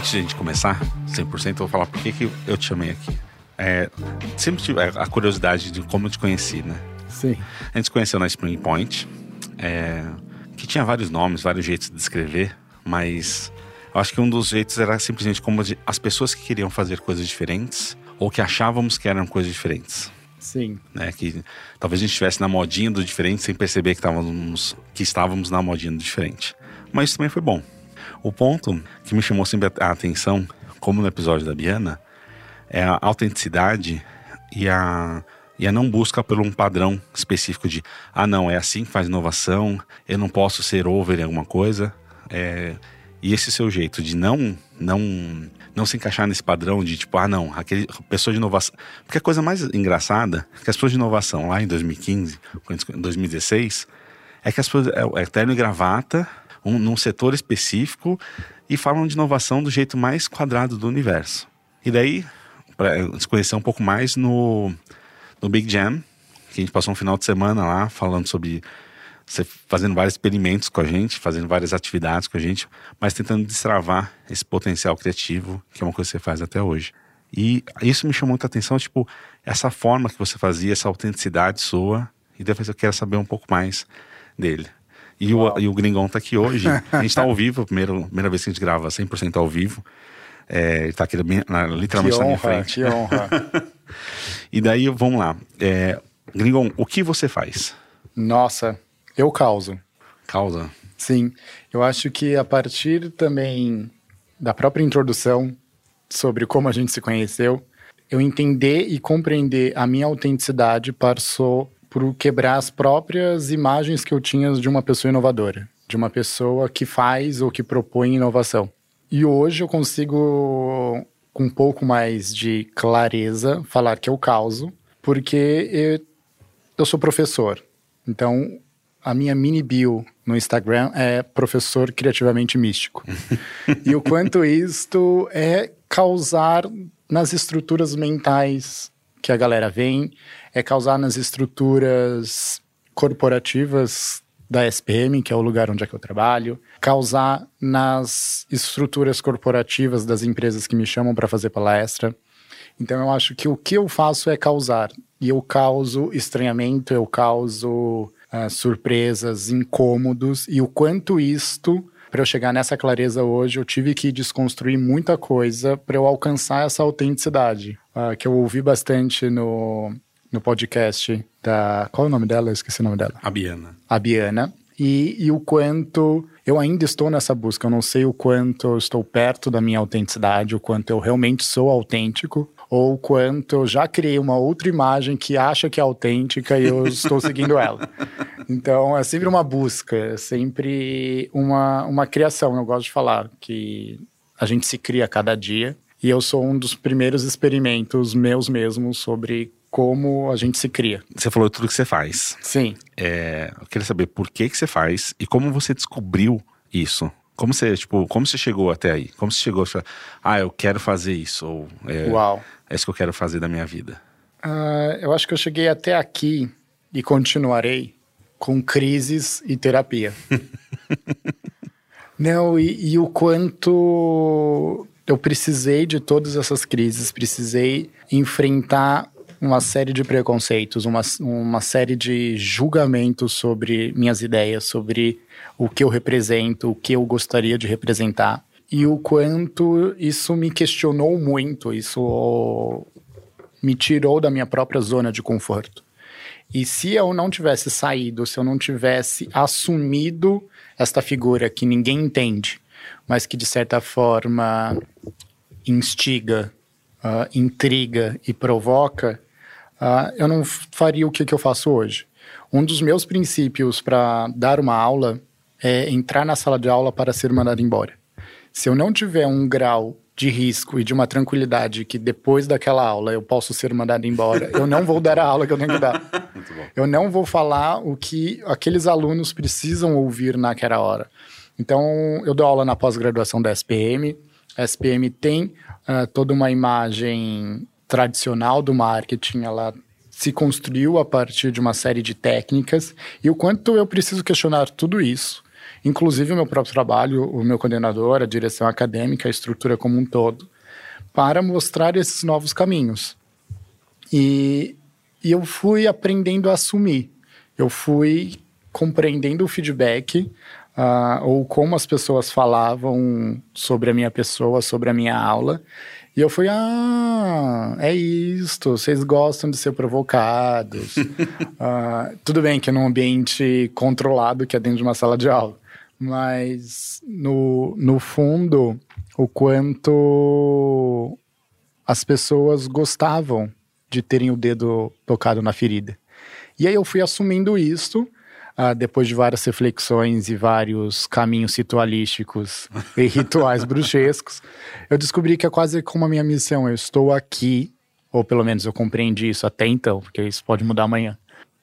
Antes de a gente começar, 100%, eu vou falar por que, que eu te chamei aqui. É, sempre tive a curiosidade de como eu te conheci, né? Sim. A gente se conheceu na Spring Point, é, que tinha vários nomes, vários jeitos de escrever, mas eu acho que um dos jeitos era simplesmente como as pessoas que queriam fazer coisas diferentes ou que achávamos que eram coisas diferentes. Sim. Né, que talvez a gente estivesse na modinha do diferente sem perceber que estávamos, que estávamos na modinha do diferente. Mas isso também foi bom. O ponto que me chamou sempre a atenção, como no episódio da Biana, é a autenticidade e a, e a não busca por um padrão específico de ah não, é assim que faz inovação, eu não posso ser over em alguma coisa. É, e esse seu jeito de não não não se encaixar nesse padrão de tipo, ah não, aquele pessoa de inovação. Porque a coisa mais engraçada é que as pessoas de inovação lá em 2015, 2016, é que as pessoas é, é terno e gravata, um, num setor específico e falam de inovação do jeito mais quadrado do universo. E daí, para se conhecer um pouco mais no, no Big Jam, que a gente passou um final de semana lá falando sobre fazendo vários experimentos com a gente, fazendo várias atividades com a gente, mas tentando destravar esse potencial criativo, que é uma coisa que você faz até hoje. E isso me chamou muita atenção, tipo, essa forma que você fazia, essa autenticidade sua, e depois eu quero saber um pouco mais dele. E o, e o Gringão tá aqui hoje. A gente tá ao vivo, primeira, primeira vez que a gente grava 100% ao vivo. É, tá aqui na, literalmente que na minha honra, frente. Que honra. e daí, vamos lá. É, Gringão, o que você faz? Nossa, eu causo. Causa? Sim. Eu acho que a partir também da própria introdução sobre como a gente se conheceu, eu entender e compreender a minha autenticidade passou por quebrar as próprias imagens que eu tinha de uma pessoa inovadora, de uma pessoa que faz ou que propõe inovação. E hoje eu consigo, com um pouco mais de clareza, falar que eu causo, porque eu, eu sou professor. Então, a minha mini bio no Instagram é professor criativamente místico. e o quanto isto é causar nas estruturas mentais que a galera vem, é causar nas estruturas corporativas da SPM, que é o lugar onde é que eu trabalho, causar nas estruturas corporativas das empresas que me chamam para fazer palestra. Então eu acho que o que eu faço é causar. E eu causo estranhamento, eu causo uh, surpresas, incômodos, e o quanto isto para eu chegar nessa clareza hoje, eu tive que desconstruir muita coisa para eu alcançar essa autenticidade, uh, que eu ouvi bastante no, no podcast da. Qual é o nome dela? Eu esqueci o nome dela. A Biana. A Biana. E, e o quanto eu ainda estou nessa busca. Eu não sei o quanto eu estou perto da minha autenticidade, o quanto eu realmente sou autêntico, ou o quanto eu já criei uma outra imagem que acha que é autêntica e eu estou seguindo ela. Então é sempre uma busca, é sempre uma, uma criação. Eu gosto de falar que a gente se cria a cada dia. E eu sou um dos primeiros experimentos meus mesmos sobre como a gente se cria. Você falou tudo que você faz. Sim. É, eu queria saber por que, que você faz e como você descobriu isso. Como você, tipo, como você chegou até aí? Como você chegou a falar, ah, eu quero fazer isso? Ou, é, Uau. É isso que eu quero fazer da minha vida. Uh, eu acho que eu cheguei até aqui e continuarei com crises e terapia. Não, e, e o quanto eu precisei de todas essas crises, precisei enfrentar uma série de preconceitos, uma, uma série de julgamentos sobre minhas ideias, sobre o que eu represento, o que eu gostaria de representar. E o quanto isso me questionou muito, isso me tirou da minha própria zona de conforto. E se eu não tivesse saído, se eu não tivesse assumido esta figura que ninguém entende, mas que de certa forma instiga, uh, intriga e provoca, uh, eu não faria o que, que eu faço hoje. Um dos meus princípios para dar uma aula é entrar na sala de aula para ser mandado embora. Se eu não tiver um grau de risco e de uma tranquilidade que depois daquela aula eu posso ser mandado embora, eu não vou dar a aula que eu tenho que dar. Eu não vou falar o que aqueles alunos precisam ouvir naquela hora. Então, eu dou aula na pós-graduação da SPM. A SPM tem uh, toda uma imagem tradicional do marketing, ela se construiu a partir de uma série de técnicas e o quanto eu preciso questionar tudo isso inclusive o meu próprio trabalho, o meu coordenador, a direção acadêmica, a estrutura como um todo, para mostrar esses novos caminhos. E, e eu fui aprendendo a assumir, eu fui compreendendo o feedback, uh, ou como as pessoas falavam sobre a minha pessoa, sobre a minha aula, e eu fui, ah, é isto, vocês gostam de ser provocados. uh, tudo bem que é num ambiente controlado, que é dentro de uma sala de aula mas no, no fundo, o quanto as pessoas gostavam de terem o dedo tocado na ferida. E aí eu fui assumindo isso, uh, depois de várias reflexões e vários caminhos ritualísticos e rituais bruxescos, eu descobri que é quase como a minha missão. Eu estou aqui, ou pelo menos eu compreendi isso até então, porque isso pode mudar amanhã.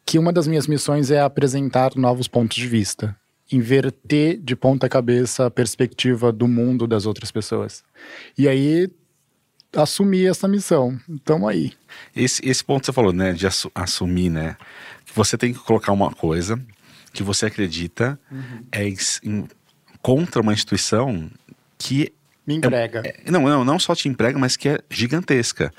Que uma das minhas missões é apresentar novos pontos de vista inverter de ponta cabeça a perspectiva do mundo das outras pessoas. E aí assumir essa missão. Então aí. Esse, esse ponto que você falou, né, de assu assumir, né, você tem que colocar uma coisa que você acredita uhum. é em, contra uma instituição que me emprega. É, é, não, não, não só te emprega, mas que é gigantesca.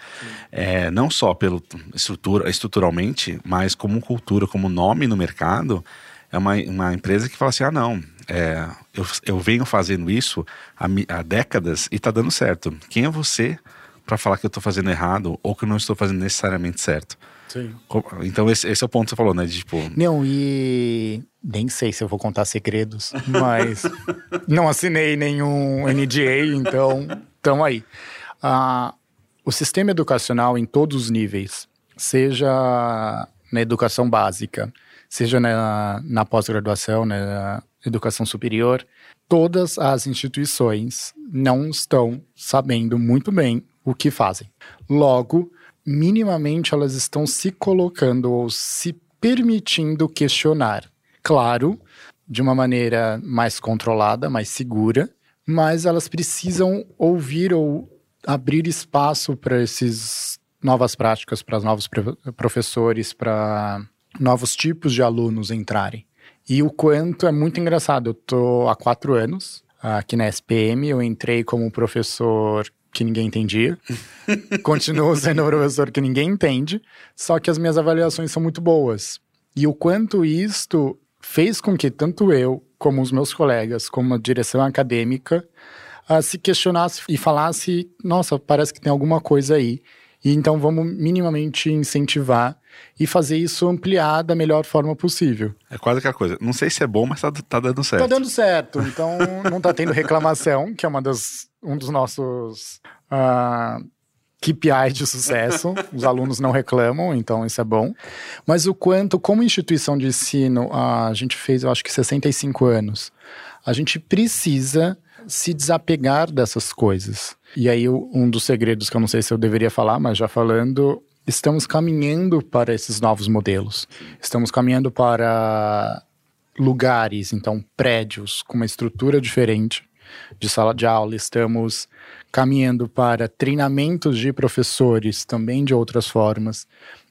É, não só pelo estrutura, estruturalmente, mas como cultura, como nome no mercado é uma, uma empresa que fala assim: ah, não, é, eu, eu venho fazendo isso há, há décadas e está dando certo. Quem é você para falar que eu estou fazendo errado ou que eu não estou fazendo necessariamente certo? Sim. Então, esse, esse, é o ponto que você falou, né? De, tipo... Não, e nem sei se eu vou contar segredos, mas não assinei nenhum NDA, então estão aí. Ah, o sistema educacional em todos os níveis, seja na educação básica, seja na, na pós-graduação, na educação superior, todas as instituições não estão sabendo muito bem o que fazem. Logo, minimamente elas estão se colocando ou se permitindo questionar. Claro, de uma maneira mais controlada, mais segura, mas elas precisam ouvir ou abrir espaço para esses novas práticas, para os novos professores, para novos tipos de alunos entrarem. E o quanto é muito engraçado. Eu tô há quatro anos aqui na SPM, eu entrei como professor que ninguém entendia. Continuo sendo professor que ninguém entende, só que as minhas avaliações são muito boas. E o quanto isto fez com que tanto eu, como os meus colegas, como a direção acadêmica, uh, se questionasse e falasse: nossa, parece que tem alguma coisa aí. E então vamos minimamente incentivar e fazer isso ampliar da melhor forma possível. É quase aquela coisa. Não sei se é bom, mas tá, tá dando certo. Tá dando certo. Então não tá tendo reclamação, que é uma das, um dos nossos uh, ah, KPIs de sucesso. Os alunos não reclamam, então isso é bom. Mas o quanto, como instituição de ensino, a gente fez, eu acho que 65 anos, a gente precisa se desapegar dessas coisas. E aí, um dos segredos que eu não sei se eu deveria falar, mas já falando, estamos caminhando para esses novos modelos. Estamos caminhando para lugares, então prédios com uma estrutura diferente de sala de aula. Estamos caminhando para treinamentos de professores também de outras formas.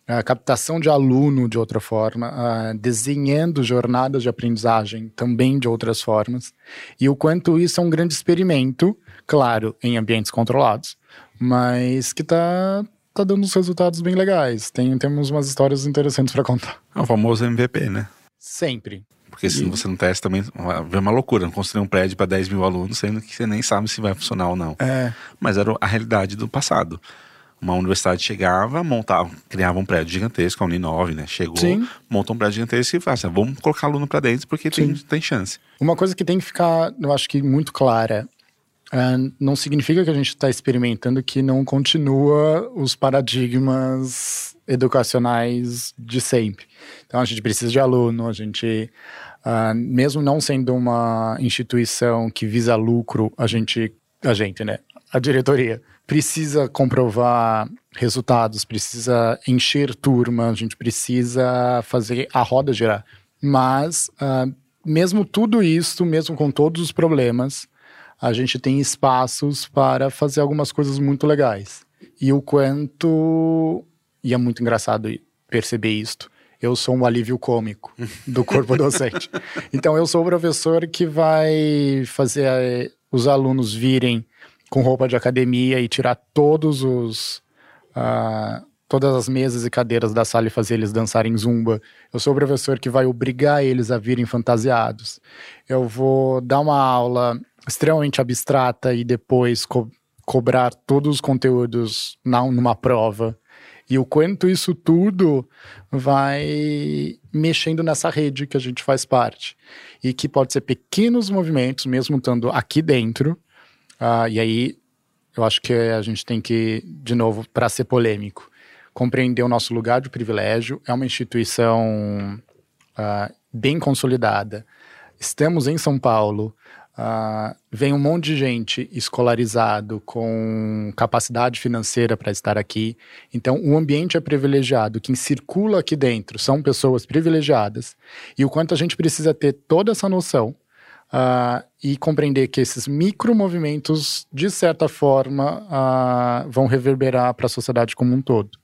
A captação de aluno de outra forma, desenhando jornadas de aprendizagem também de outras formas, e o quanto isso é um grande experimento, claro, em ambientes controlados, mas que está tá dando uns resultados bem legais. Tem, temos umas histórias interessantes para contar. É o famoso MVP, né? Sempre. Porque se e... você não testa também, é uma loucura. Não construir um prédio para 10 mil alunos, sendo que você nem sabe se vai funcionar ou não. É. Mas era a realidade do passado. Uma universidade chegava, montava, criava um prédio gigantesco, a Uninove, né? Chegou, Sim. montou um prédio gigantesco e fala assim, vamos colocar aluno para dentro porque tem, tem chance. Uma coisa que tem que ficar, eu acho que muito clara, Uh, não significa que a gente está experimentando que não continua os paradigmas educacionais de sempre. Então a gente precisa de aluno, a gente, uh, mesmo não sendo uma instituição que visa lucro, a gente, a gente, né, a diretoria precisa comprovar resultados, precisa encher turma, a gente precisa fazer a roda girar. Mas uh, mesmo tudo isso, mesmo com todos os problemas, a gente tem espaços para fazer algumas coisas muito legais. E o quanto. E é muito engraçado perceber isto. Eu sou um alívio cômico do corpo docente. Então, eu sou o professor que vai fazer eh, os alunos virem com roupa de academia e tirar todos os. Uh, todas as mesas e cadeiras da sala e fazer eles dançarem zumba. Eu sou o professor que vai obrigar eles a virem fantasiados. Eu vou dar uma aula extremamente abstrata e depois co cobrar todos os conteúdos na, numa prova. E o quanto isso tudo vai mexendo nessa rede que a gente faz parte. E que pode ser pequenos movimentos, mesmo estando aqui dentro. Uh, e aí, eu acho que a gente tem que, de novo, para ser polêmico, compreender o nosso lugar de privilégio. É uma instituição uh, bem consolidada. Estamos em São Paulo. Uh, vem um monte de gente escolarizado com capacidade financeira para estar aqui. Então, o ambiente é privilegiado. Quem circula aqui dentro são pessoas privilegiadas. E o quanto a gente precisa ter toda essa noção uh, e compreender que esses micromovimentos, de certa forma, uh, vão reverberar para a sociedade como um todo.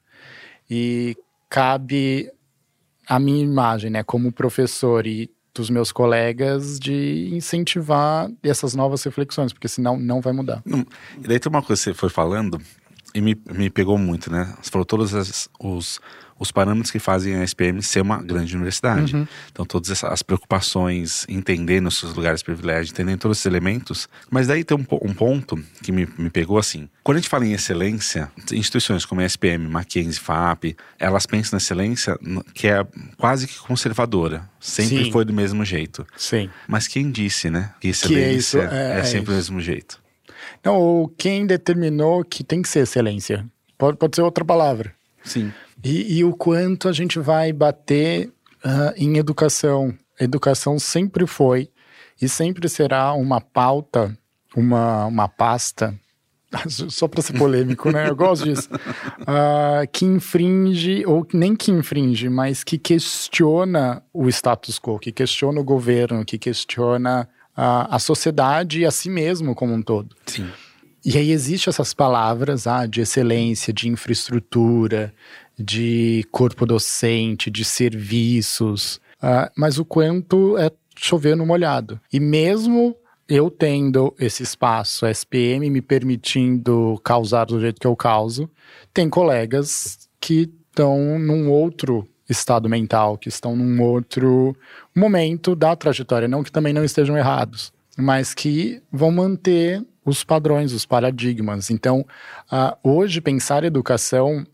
E cabe a minha imagem, né, como professor e dos meus colegas de incentivar essas novas reflexões, porque senão não vai mudar. e daí tem uma coisa que você foi falando e me, me pegou muito, né? Você falou todos os os parâmetros que fazem a SPM ser uma grande universidade. Uhum. Então, todas as preocupações, entendendo os seus lugares de privilégio, entendendo todos esses elementos. Mas daí tem um, um ponto que me, me pegou assim. Quando a gente fala em excelência, instituições como a SPM, Mackenzie, FAP, elas pensam na excelência que é quase que conservadora. Sempre Sim. foi do mesmo jeito. Sim. Mas quem disse, né? Que excelência que é, é, é, sempre do mesmo jeito. Não, ou quem determinou que tem que ser excelência? Pode, pode ser outra palavra. Sim. E, e o quanto a gente vai bater uh, em educação. Educação sempre foi e sempre será uma pauta, uma, uma pasta só para ser polêmico, né? Eu gosto disso. Uh, que infringe, ou nem que infringe, mas que questiona o status quo, que questiona o governo, que questiona uh, a sociedade e a si mesmo como um todo. Sim. E aí existe essas palavras ah, de excelência, de infraestrutura, de corpo docente, de serviços, uh, mas o quanto é chover no molhado. E mesmo eu tendo esse espaço SPM me permitindo causar do jeito que eu causo, tem colegas que estão num outro estado mental, que estão num outro momento da trajetória, não que também não estejam errados, mas que vão manter os padrões, os paradigmas. Então, uh, hoje pensar educação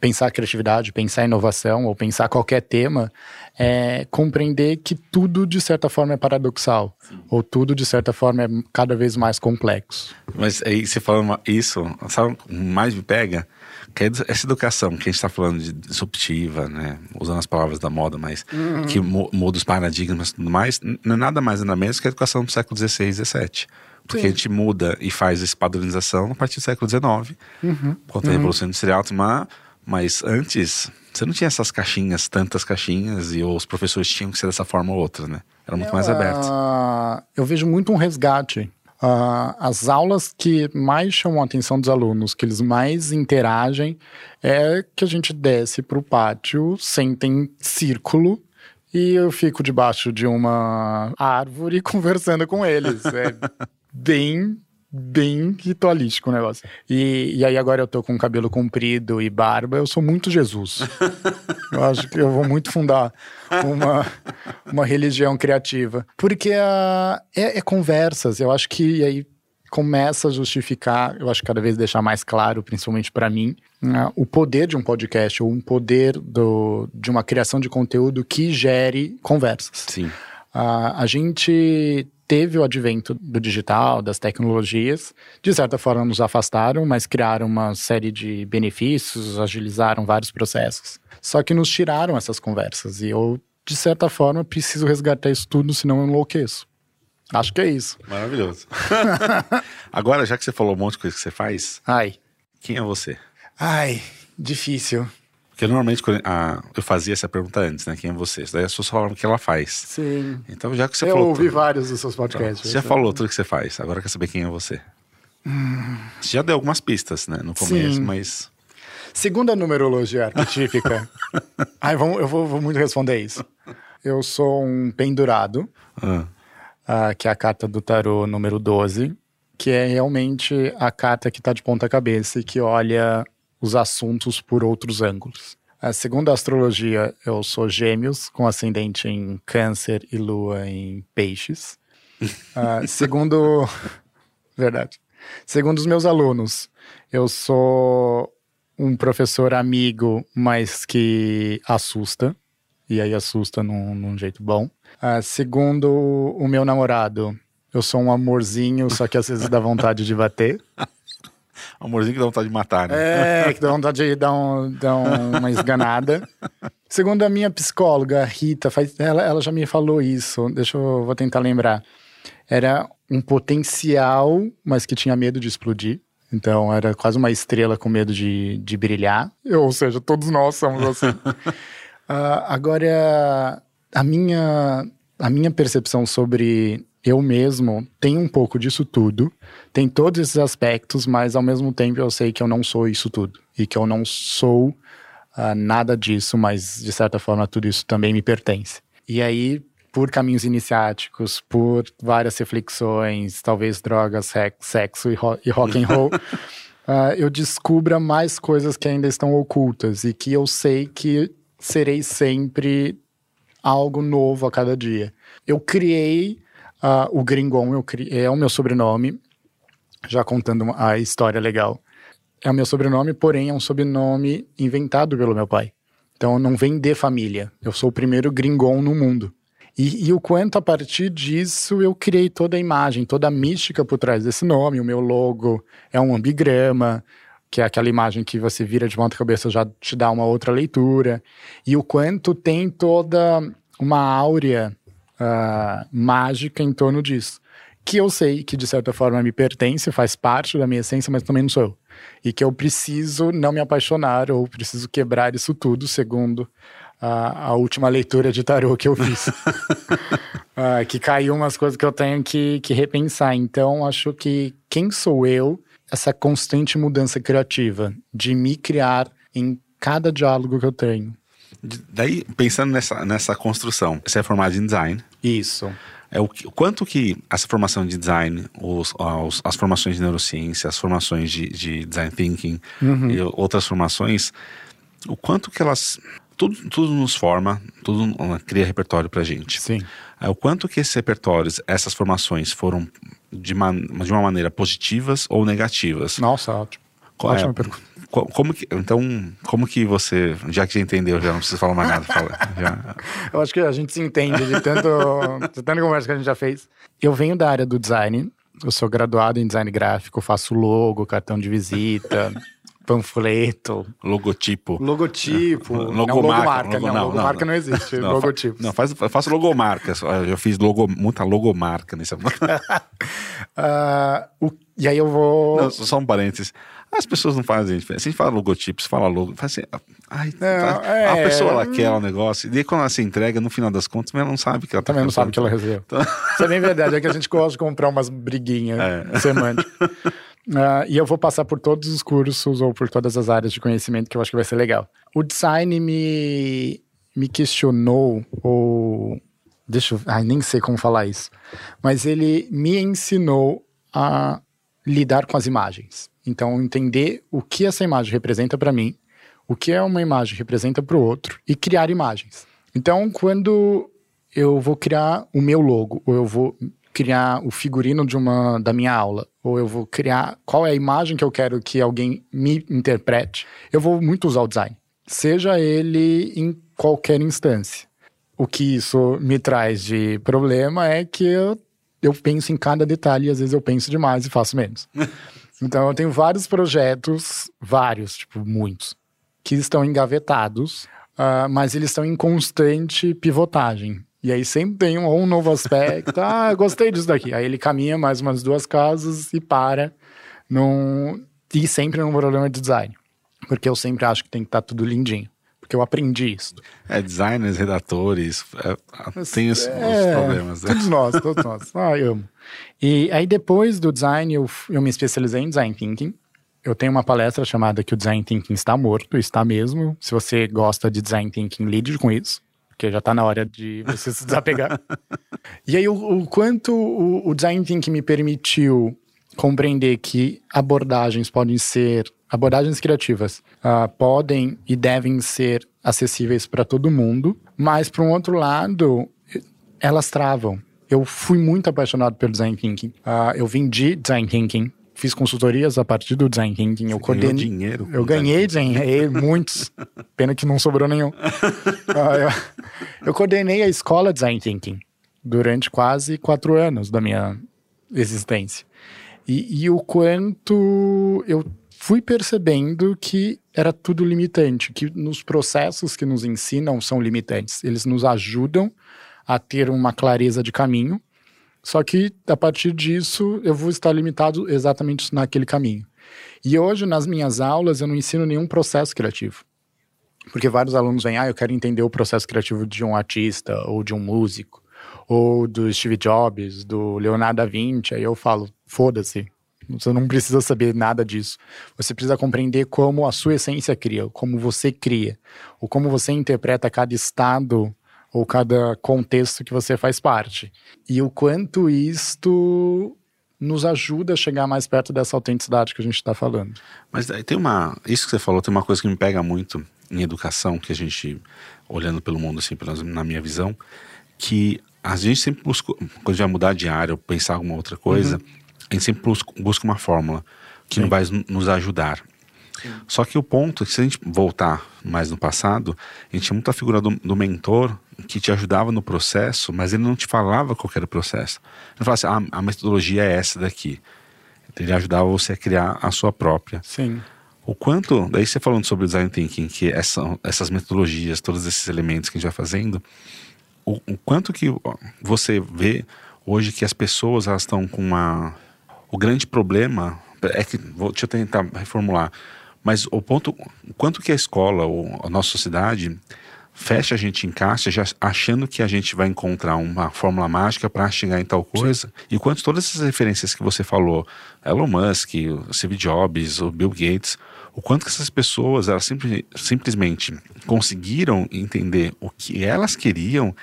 pensar criatividade, pensar inovação ou pensar qualquer tema, é compreender que tudo de certa forma é paradoxal Sim. ou tudo de certa forma é cada vez mais complexo. Mas aí você falando isso, sabe, mais me pega que é essa educação que a gente está falando de disruptiva, né, usando as palavras da moda, mas uhum. que muda os paradigmas e tudo mais, não é nada mais nada menos que a educação do século XVI e XVII. Porque Sim. a gente muda e faz essa padronização a partir do século XIX, uhum. quanto a uhum. Revolução Industrial, mas mas antes, você não tinha essas caixinhas, tantas caixinhas, e os professores tinham que ser dessa forma ou outra, né? Era muito eu, mais aberto. Uh, eu vejo muito um resgate. Uh, as aulas que mais chamam a atenção dos alunos, que eles mais interagem, é que a gente desce para o pátio, senta em círculo e eu fico debaixo de uma árvore conversando com eles. É bem bem ritualístico o negócio. E, e aí agora eu tô com cabelo comprido e barba, eu sou muito Jesus. eu acho que eu vou muito fundar uma, uma religião criativa. Porque uh, é, é conversas, eu acho que aí começa a justificar, eu acho que cada vez deixar mais claro, principalmente para mim, uh, o poder de um podcast ou um poder do, de uma criação de conteúdo que gere conversas. Sim. Uh, a gente teve o advento do digital, das tecnologias, de certa forma nos afastaram, mas criaram uma série de benefícios, agilizaram vários processos. Só que nos tiraram essas conversas e eu, de certa forma, preciso resgatar isso tudo, senão eu enlouqueço. Acho que é isso. Maravilhoso. Agora, já que você falou um monte de coisa que você faz, Ai. quem é você? Ai, difícil. Porque normalmente ah, eu fazia essa pergunta antes, né? Quem é você? Daí as pessoas falavam o que ela faz. Sim. Então, já que você eu falou. ouvi tudo- vários dos seus podcasts. Você já falou tudo que você faz. Agora quer saber quem é você. Você já deu algumas pistas, né? No começo, Sim. mas. Segundo a numerologia arquetípica, ai, vamos, eu vou, vou muito responder isso. Eu sou um pendurado, Ah, ah, que é a carta do tarô número 12, que é realmente a carta que está de ponta cabeça e que olha os assuntos por outros ângulos. Ah, segundo a astrologia, eu sou gêmeos, com ascendente em câncer e lua em peixes. Ah, segundo... Verdade. Segundo os meus alunos, eu sou um professor amigo, mas que assusta. E aí assusta num, num jeito bom. Ah, segundo o meu namorado, eu sou um amorzinho, só que às vezes dá vontade de bater. amorzinho que dá vontade de matar, né? É, que dá vontade de dar, um- dar um- uma esganada. Segundo a minha psicóloga, a Rita, faz, ela, ela já me falou isso, deixa eu vou tentar lembrar. Era um potencial, mas que tinha medo de explodir. Então era quase uma estrela com medo de, de brilhar. Ou seja, todos nós somos assim. Ah, agora, a minha, a minha percepção sobre eu mesmo tem um pouco disso tudo, tem todos esses aspectos, mas ao mesmo tempo eu sei que eu não sou isso tudo e que eu não sou ah, nada disso, mas de certa forma tudo isso também me pertence. E aí, por caminhos iniciáticos, por várias reflexões, talvez drogas, sex- sexo e, ro- e rock and roll, ah, eu descubra mais coisas que ainda estão ocultas e que eu sei que serei sempre algo novo a cada dia. Eu criei ah, o Gringon, cri- é o meu sobrenome, já contando a história legal. É o meu sobrenome, porém é um sobrenome inventado pelo meu pai. Então não vem de família. Eu sou o primeiro Gringon no mundo. E, e o quanto a partir disso eu criei toda a imagem, toda a mística por trás desse nome. O meu logo é um ambigrama, que é aquela imagem que você vira de ponta cabeça já te dá uma outra leitura. E o quanto tem toda uma áurea ah, mágica em torno disso. Que eu sei que de certa forma me pertence, faz parte da minha essência, mas também não sou eu. E que eu preciso não me apaixonar ou preciso quebrar isso tudo, segundo a, a última leitura de tarô que eu fiz. Ah, que caiu umas coisas que eu tenho que, que repensar. Então, acho que quem sou eu, essa constante mudança criativa, de me criar em cada diálogo que eu tenho. Daí, pensando nessa, nessa construção, você é formado em design. Isso. É o, que- o quanto que essa formação de design, os, os- as formações de neurociência, as formações de, de design thinking e outras formações, o quanto que elas. Tudo, tudo nos forma, tudo uh, cria repertório pra gente. Sim. É, o quanto que esses repertórios, essas formações foram de, man, de uma maneira positivas ou negativas? Nossa, ótimo. Qual é- Ótima pergunta. Co- Como que, então, como que você, já que já entendeu, já não precisa falar mais nada, fala, já, Eu acho que a gente se entende de tanto, de tanta conversa que a gente já fez. Eu venho da área do design. Eu sou graduado em design gráfico, faço logo, cartão de visita, panfleto, logotipo. logotipo. não, Logomarca, logomarca. logo- não, não, logomarca não. não, existe. Não, logotipo. Não, faz, eu faço logomarca. Eu fiz logo, muita logomarca nesse. O- e aí eu vou. Não, só um parênteses. As pessoas não fazem diferença. A gente fala logotipo, você fala logo. Assim, ai, Não, tá- é, a pessoa ela quer o negócio. E daí quando ela se entrega, no final das contas, ela não sabe que ela tá Também não sabe que ela recebeu. Isso é bem verdade, é que a gente gosta de comprar umas briguinhas semânticas. Ah, e eu vou passar por todos os cursos ou por todas as áreas de conhecimento que eu acho que vai ser legal. O design me, me questionou, ou. Deixa eu. Ai, nem sei como falar isso. Mas ele me ensinou a lidar com as imagens. Então, entender o que essa imagem representa para mim, o que é uma imagem representa para o outro e criar imagens. Então, quando eu vou criar o meu logo, ou eu vou criar o figurino de uma da minha aula, ou eu vou criar qual é a imagem que eu quero que alguém me interprete, eu vou muito usar o design, seja ele em qualquer instância. O que isso me traz de problema é que eu eu penso em cada detalhe e às vezes eu penso demais e faço menos. então eu tenho vários projetos, vários, tipo, muitos, que estão engavetados, uh, mas eles estão em constante pivotagem. E aí sempre tem um, um novo aspecto. ah, gostei disso daqui. Aí ele caminha mais umas duas casas e para. Num, e sempre num problema de design. Porque eu sempre acho que tem que estar tá tudo lindinho. Porque eu aprendi isso. É, designers, redatores, é, tem os, é, os problemas. Né? Todos nós, todos nós. Ah, eu amo. E aí depois do design, eu, eu me especializei em design thinking. Eu tenho uma palestra chamada que o design thinking está morto, está mesmo. Se você gosta de design thinking, lide com isso porque já está na hora de você se desapegar. e aí, o, o quanto o, o, design thinking me permitiu compreender que abordagens podem ser, abordagens criativas, uh, podem e devem ser acessíveis para todo mundo, mas, por um outro lado, elas travam. Eu fui muito apaixonado pelo design thinking. Uh, eu vendi design thinking fiz consultorias a partir do design thinking. eu coordenei dinheiro. Eu ganhei design, muitos. Pena que não sobrou nenhum. uh, eu, eu, coordenei a escola design thinking durante quase quatro anos da minha existência. E, e o quanto eu fui percebendo que era tudo limitante, que nos processos que nos ensinam são limitantes. Eles nos ajudam a ter uma clareza de caminho, só que a partir disso eu vou estar limitado exatamente naquele caminho. E hoje nas minhas aulas eu não ensino nenhum processo criativo. Porque vários alunos vêm, ah, eu quero entender o processo criativo de um artista ou de um músico, ou do Steve Jobs, do Leonardo da Vinci. Aí eu falo, foda-se, você não precisa saber nada disso. Você precisa compreender como a sua essência cria, como você cria, ou como você interpreta cada estado ou cada contexto que você faz parte. E o quanto isto nos ajuda a chegar mais perto dessa autenticidade que a gente está falando. Mas tem uma. Isso que você falou, tem uma coisa que me pega muito em educação, que a gente, olhando pelo mundo, assim, na minha visão, que a gente sempre busca, quando a gente vai mudar de área ou pensar alguma outra coisa, uhum. A gente sempre busca uma fórmula que Sim. vai nos ajudar. Só que o ponto é se a gente voltar mais no passado, a gente tinha muita figura do, do mentor que te ajudava no processo, mas ele não te falava qual era o processo. Ele falava assim, ah, a metodologia é essa daqui. Ele ajudava você a criar a sua própria. Sim. O quanto, daí você falando sobre o design thinking, que essa, essas metodologias, todos esses elementos que a gente vai fazendo, o, o quanto que você vê hoje que as pessoas elas estão com uma o grande problema é que vou, deixa eu tentar reformular mas o ponto, quanto que a escola ou a nossa sociedade fecha a gente em caixa já achando que a gente vai encontrar uma fórmula mágica para chegar em tal coisa. Sim. E quanto todas essas referências que você falou, Elon Musk, o Steve Jobs, o Bill Gates, o quanto que essas pessoas elas simples, simplesmente conseguiram entender o que elas queriam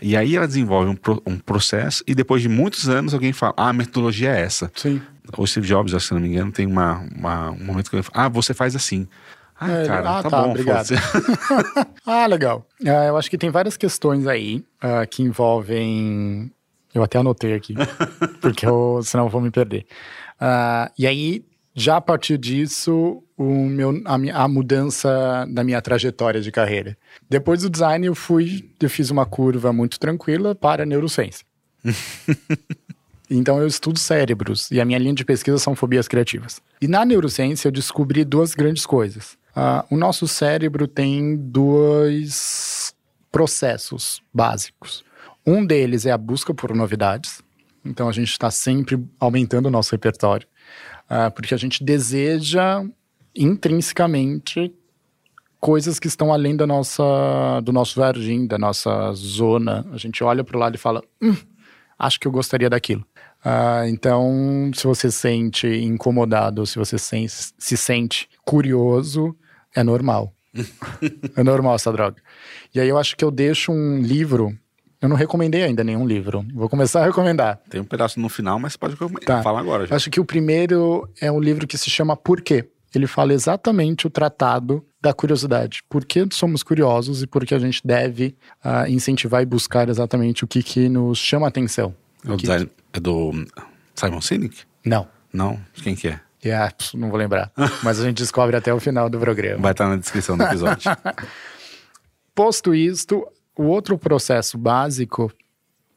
e aí ela desenvolve um, pro, um processo e depois de muitos anos alguém fala, ah, a metodologia é essa. Sim o Steve Jobs, se não me engano, tem uma, uma, um momento que ele fala, ah, você faz assim. Ah, é, cara, ah, tá, tá, bom, obrigado. ah, legal. Uh, eu acho que tem várias questões aí uh, que envolvem. Eu até anotei aqui, porque eu, senão eu vou me perder. Uh, e aí, já a partir disso, o meu, a, a, mudança da minha trajetória de carreira. Depois do design, eu fui, eu fiz uma curva muito tranquila para a neurociência. Então eu estudo cérebros e a minha linha de pesquisa são fobias criativas. E na neurociência eu descobri duas grandes coisas. Uh, o nosso cérebro tem dois processos básicos. Um deles é a busca por novidades. Então a gente está sempre aumentando o nosso repertório, uh, porque a gente deseja intrinsecamente coisas que estão além da nossa, do nosso jardim, da nossa zona. A gente olha para o lado e fala, hum, acho que eu gostaria daquilo. Uh, então, se você se sente incomodado, se você se, se sente curioso, é normal. é normal essa droga. E aí eu acho que eu deixo um livro. Eu não recomendei ainda nenhum livro. Vou começar a recomendar. Tem um pedaço no final, mas pode tá. falar agora. Já. Acho que o primeiro é um livro que se chama Por quê? Ele fala exatamente o tratado da curiosidade. Por que somos curiosos e por que a gente deve uh, incentivar e buscar exatamente o que, que nos chama a atenção. É, o design, é do Simon Sinek? Não. Não? Quem que é? Yeah, não vou lembrar. Mas a gente descobre até o final do programa. Vai estar na descrição do episódio. Posto isto, o outro processo básico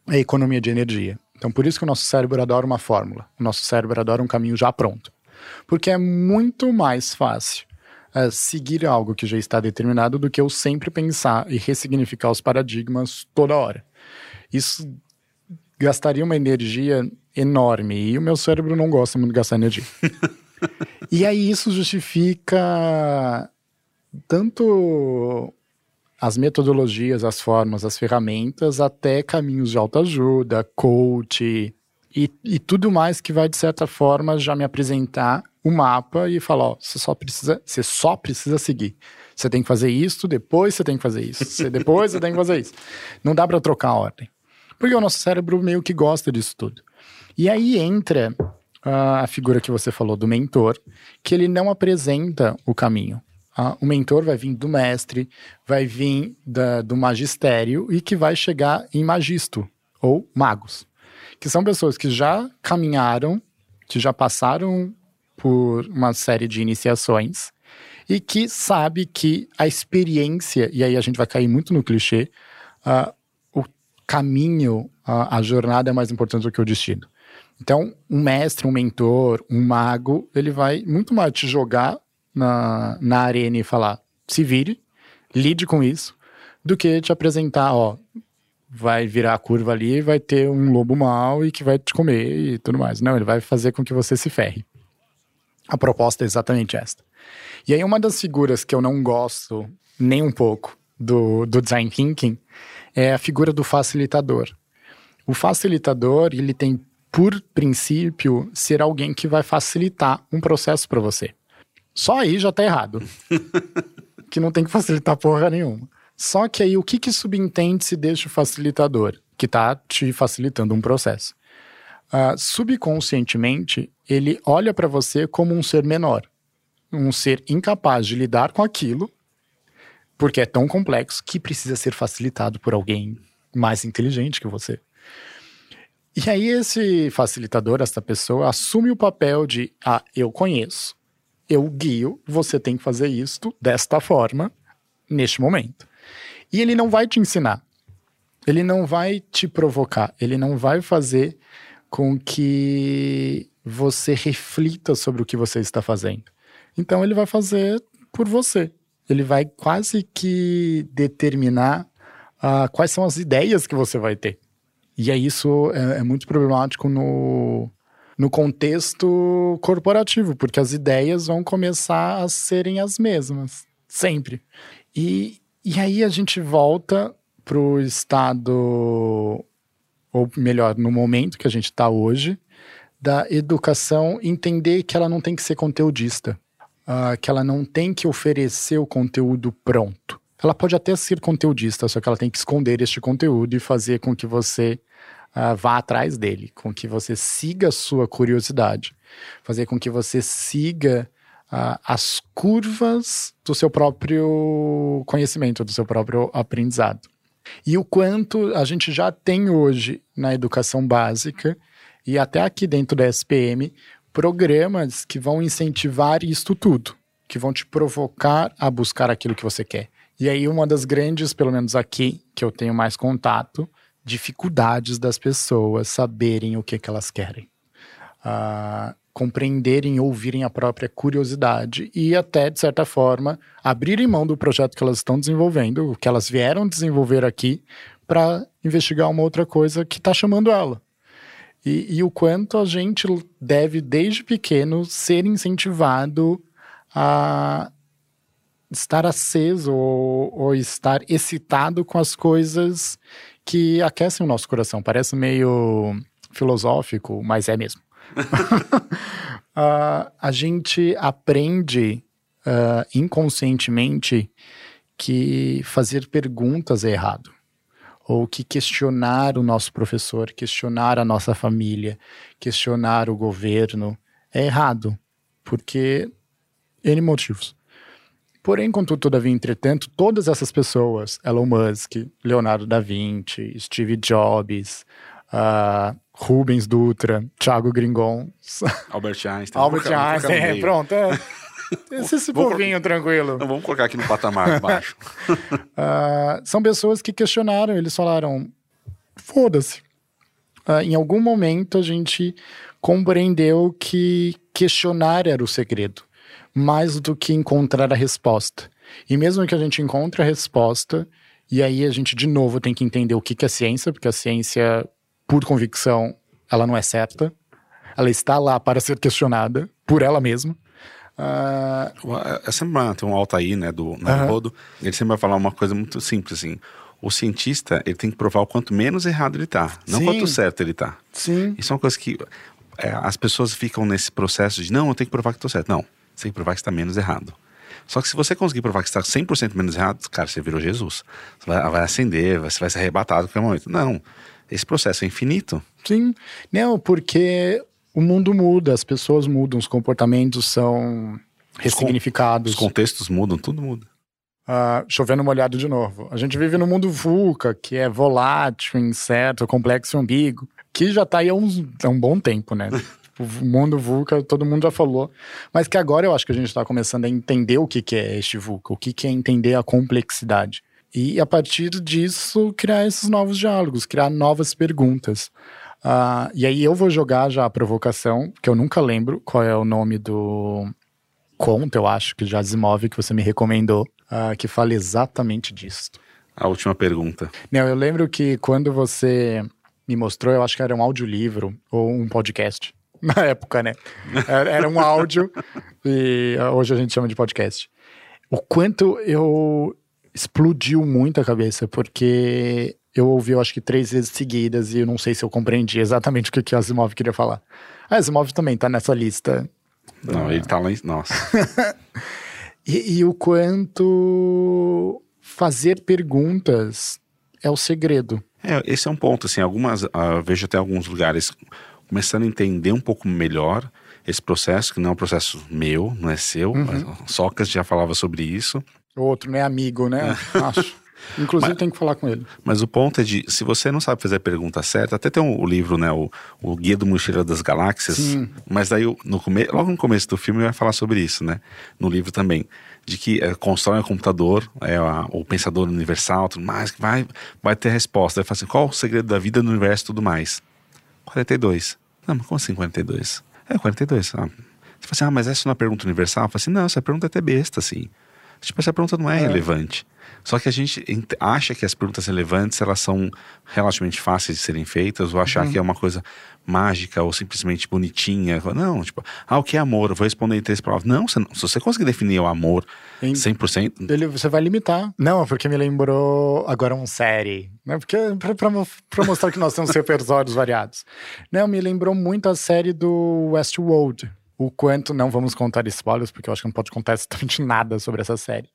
é a economia de energia. Então, por isso que o nosso cérebro adora uma fórmula. O nosso cérebro adora um caminho já pronto. Porque é muito mais fácil uh, seguir algo que já está determinado do que eu sempre pensar e ressignificar os paradigmas toda hora. Isso gastaria uma energia enorme e o meu cérebro não gosta muito de gastar energia. e aí isso justifica tanto as metodologias, as formas, as ferramentas, até caminhos de autoajuda, coach e, e tudo mais que vai, de certa forma, já me apresentar o mapa e falar, ó, você só precisa, você só precisa seguir. Você tem que fazer isso, depois você tem que fazer isso, você, depois você tem que fazer isso. Não dá para trocar a ordem. Porque o nosso cérebro meio que gosta disso tudo. E aí entra uh, a figura que você falou do mentor, que ele não apresenta o caminho. Uh, o mentor vai vir do mestre, vai vir da, do magistério e que vai chegar em magisto, ou magos. Que são pessoas que já caminharam, que já passaram por uma série de iniciações e que sabe que a experiência, e aí a gente vai cair muito no clichê, uh, caminho, a, a jornada é mais importante do que o destino. Então, um mestre, um mentor, um mago, ele vai muito mais te jogar na, na arena e falar: se vire, lide com isso, do que te apresentar, ó, vai virar a curva ali, vai ter um lobo mau e que vai te comer e tudo mais. Não, ele vai fazer com que você se ferre. A proposta é exatamente esta. E aí, uma das figuras que eu não gosto nem um pouco do, do design thinking é a figura do facilitador. O facilitador, ele tem por princípio ser alguém que vai facilitar um processo para você. Só aí já tá errado. que não tem que facilitar porra nenhuma. Só que aí o que que subentende-se deste facilitador que tá te facilitando um processo? Uh, subconscientemente, ele olha para você como um ser menor, um ser incapaz de lidar com aquilo porque é tão complexo que precisa ser facilitado por alguém mais inteligente que você. E aí esse facilitador, essa pessoa, assume o papel de, ah, eu conheço, eu guio, você tem que fazer isto desta forma, neste momento. E ele não vai te ensinar, ele não vai te provocar, ele não vai fazer com que você reflita sobre o que você está fazendo. Então ele vai fazer por você ele vai quase que determinar uh, quais são as ideias que você vai ter. E é isso é, é muito problemático no, no contexto corporativo, porque as ideias vão começar a serem as mesmas, sempre. E, e aí a gente volta para o estado, ou melhor, no momento que a gente está hoje, da educação entender que ela não tem que ser conteudista uh, que ela não tem que oferecer o conteúdo pronto. Ela pode até ser conteudista, só que ela tem que esconder este conteúdo e fazer com que você uh, vá atrás dele, com que você siga a sua curiosidade, fazer com que você siga uh, as curvas do seu próprio conhecimento, do seu próprio aprendizado. E o quanto a gente já tem hoje na educação básica e até aqui dentro da SPM programas que vão incentivar isto tudo, que vão te provocar a buscar aquilo que você quer. E aí, uma das grandes, pelo menos aqui, que eu tenho mais contato, dificuldades das pessoas saberem o que, que elas querem. Uh, compreenderem, ouvirem a própria curiosidade e até, de certa forma, abrirem mão do projeto que elas estão desenvolvendo, o que elas vieram desenvolver aqui, para investigar uma outra coisa que está chamando ela. E, e o quanto a gente deve, desde pequeno, ser incentivado a estar aceso ou, ou, estar excitado com as coisas que aquecem o nosso coração. Parece meio filosófico, mas é mesmo. Uh, a gente aprende uh, inconscientemente que fazer perguntas é errado ou que questionar o nosso professor, questionar a nossa família, questionar o governo é errado, porque N motivos. Porém, contudo, todavia, entretanto, todas essas pessoas, Elon Musk, Leonardo da Vinci, Steve Jobs, uh, Rubens Dutra, Thiago Gringon, Albert Einstein. Albert Einstein, é, pronto. É. Esse, esse povinho tranquilo. Não, vamos colocar aqui no patamar baixo. uh, são pessoas que questionaram, eles falaram: foda-se. uh, em algum momento a gente compreendeu que questionar era o segredo, mais do que encontrar a resposta. E mesmo que a gente encontre a resposta, e aí a gente de novo tem que entender o que, que é ciência, porque a ciência, por convicção, ela não é certa. Ela está lá para ser questionada por ela mesma. Uh... É sempre tem um Altair, né, do Narodo, uhum. ele sempre vai falar uma coisa muito simples, assim, o cientista, ele tem que provar o quanto menos errado ele tá, não Sim. quanto certo ele tá. Sim. Isso é uma coisa que é, as pessoas ficam nesse processo de, não, eu tenho que provar que estou certo. Não, você tem que provar que está menos errado. Só que se você conseguir provar que está 100% menos errado, cara, você virou Jesus. Você vai, vai acender, você vai ser arrebatado a qualquer momento. Não, esse processo é infinito. Sim, não, porque o mundo muda, as pessoas mudam, os comportamentos são ressignificados. Os contextos mudam, tudo muda. Uh, chovendo molhado de novo. A gente vive no mundo VUCA, que é volátil, incerto, complexo e ambíguo que já está aí há, uns, há um bom tempo, né? Tipo, o mundo VUCA, todo mundo já falou. Mas que agora eu acho que a gente está começando a entender o que, que é este VUCA, o que, que é entender a complexidade. E a partir disso, criar esses novos diálogos, criar novas perguntas. Uh, e aí eu vou jogar já a provocação, que eu nunca lembro qual é o nome do conto, eu acho, que já Asimov, que você me recomendou, uh, que fala exatamente disso. A última pergunta. Não, eu lembro que quando você me mostrou, eu acho que era um audiolivro ou um podcast. Na época, né? Era, era um áudio e hoje a gente chama de podcast. O quanto eu explodiu muito a cabeça, porque eu ouvi, eu acho que três vezes seguidas e eu não sei se eu compreendi exatamente o que, que Asimov queria falar. A Asimov também tá nessa lista. Não, ele tá lá em... Nossa. e, e o quanto fazer perguntas é o segredo. É, esse é um ponto, assim, algumas, uh, vejo até alguns lugares começando a entender um pouco melhor esse processo, que não é um processo meu, não é seu, uhum. Socas já falava sobre isso. Outro, né, amigo, né, é. acho. Inclusive tem que falar com ele. Mas o ponto é de, se você não sabe fazer a pergunta certa, até tem o, o livro, né, o, o Guia do Mochileiro das Galáxias, Sim. mas daí no come, logo no começo do filme vai falar sobre isso, né, no livro também, de que é, constrói um computador, é a, o pensador universal, tudo mais, que vai, vai ter a resposta, vai falar assim, qual o segredo da vida no universo e tudo mais? 42. Não, mas como assim 42? É, 42. Ah. Você fala assim, ah, mas essa não é uma pergunta universal? Eu falo assim, não, essa pergunta é até besta, assim. Tipo, essa pergunta não é, é. relevante. Só que a gente acha que as perguntas relevantes elas são relativamente fáceis de serem feitas, ou achar uhum. que é uma coisa mágica ou simplesmente bonitinha. Não, tipo, ah, o que é amor? Eu vou responder em três palavras. Não, você, se você conseguir definir o amor em, 100%. Ele, você vai limitar. Não, porque me lembrou agora uma série. Né? Porque para mostrar que nós temos repertórios variados. Não, me lembrou muito a série do Westworld o quanto, não vamos contar spoilers, porque eu acho que não pode contar absolutamente nada sobre essa série,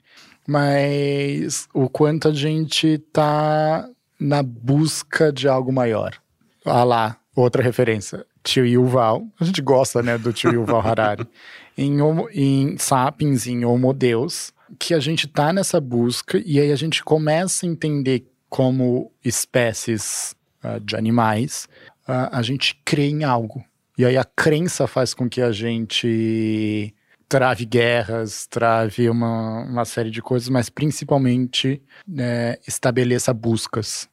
mas o quanto a gente tá na busca de algo maior. Ah lá, outra referência, tio Yuval, a gente gosta, né, do tio Yuval Harari, em, homo, em Sapiens, em Homo Deus, que a gente tá nessa busca e aí a gente começa a entender como espécies uh, de animais, uh, a gente crê em algo e aí a crença faz com que a gente trave guerras, trave uma, uma série de coisas, mas principalmente é, estabeleça buscas.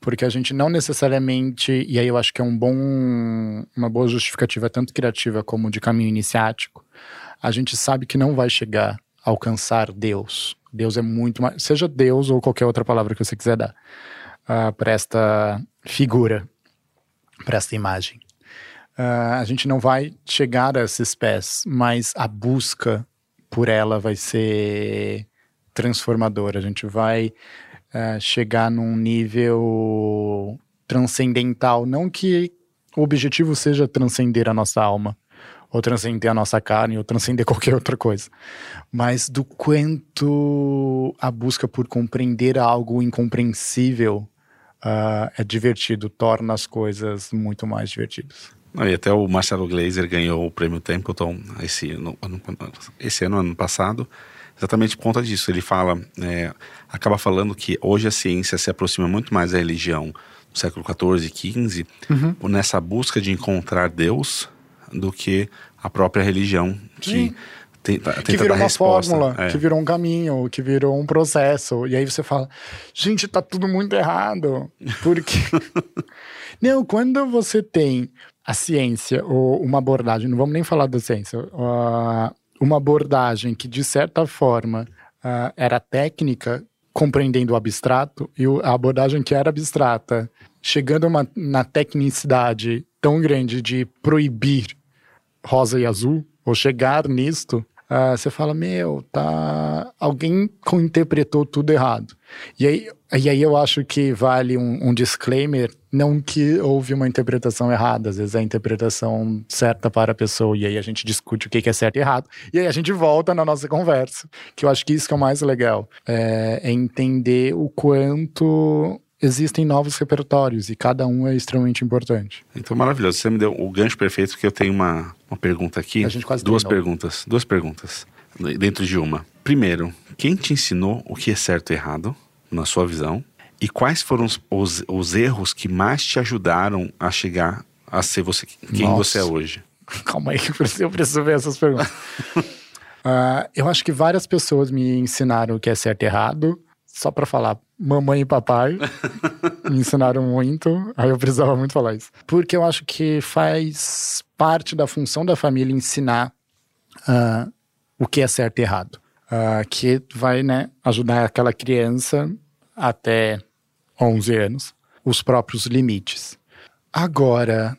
Porque a gente não necessariamente, e aí eu acho que é um bom, uma boa justificativa, tanto criativa como de caminho iniciático, a gente sabe que não vai chegar a alcançar Deus. Deus é muito mais, seja Deus ou qualquer outra palavra que você quiser dar uh, para esta figura, para esta imagem. Uh, a gente não vai chegar a esses pés, mas a busca por ela vai ser transformadora. A gente vai uh, chegar num nível transcendental. Não que o objetivo seja transcender a nossa alma, ou transcender a nossa carne, ou transcender qualquer outra coisa, mas do quanto a busca por compreender algo incompreensível uh, é divertido, torna as coisas muito mais divertidas. E até o Marcelo Glazer ganhou o prêmio Templeton esse ano, esse ano, ano passado, exatamente por conta disso. Ele fala, é, acaba falando que hoje a ciência se aproxima muito mais da religião do século XIV e XV, uhum. nessa busca de encontrar Deus, do que a própria religião, que Tenta, que tenta virou dar uma resposta. fórmula, É. que virou um caminho, que virou um processo. E aí você fala, gente, tá tudo muito errado. Porque. não, quando você tem a ciência ou uma abordagem, não vamos nem falar da ciência, ah, uma abordagem que de certa forma ah, era técnica, compreendendo o abstrato, e a abordagem que era abstrata, chegando uma, na tecnicidade tão grande de proibir rosa e azul, ou chegar nisto, ah, você fala, meu, tá. Alguém interpretou tudo errado. E aí, e aí eu acho que vale um, um disclaimer, não que houve uma interpretação errada, às vezes é a interpretação certa para a pessoa, e aí a gente discute o que que é certo e errado, e aí a gente volta na nossa conversa. Que eu acho que isso que é o mais legal, é, é entender o quanto existem novos repertórios, e cada um é extremamente importante. Então, maravilhoso. Você me deu o gancho perfeito, porque eu tenho uma, uma pergunta aqui. A gente quase Duas terminou. perguntas. Duas perguntas. Dentro de uma. Primeiro, quem te ensinou o que é certo e errado, na sua visão? E quais foram os, os, os erros que mais te ajudaram a chegar a ser você, quem Nossa. você é hoje? Calma aí, que eu preciso, ver essas perguntas. Ah, eu acho que várias pessoas me ensinaram o que é certo e errado. Só pra falar, mamãe e papai me ensinaram muito. Aí eu precisava muito falar isso. Porque eu acho que faz parte da função da família ensinar ah, o que é certo e errado. Ah, que vai né, ajudar aquela criança até 11 anos, os próprios limites. Agora,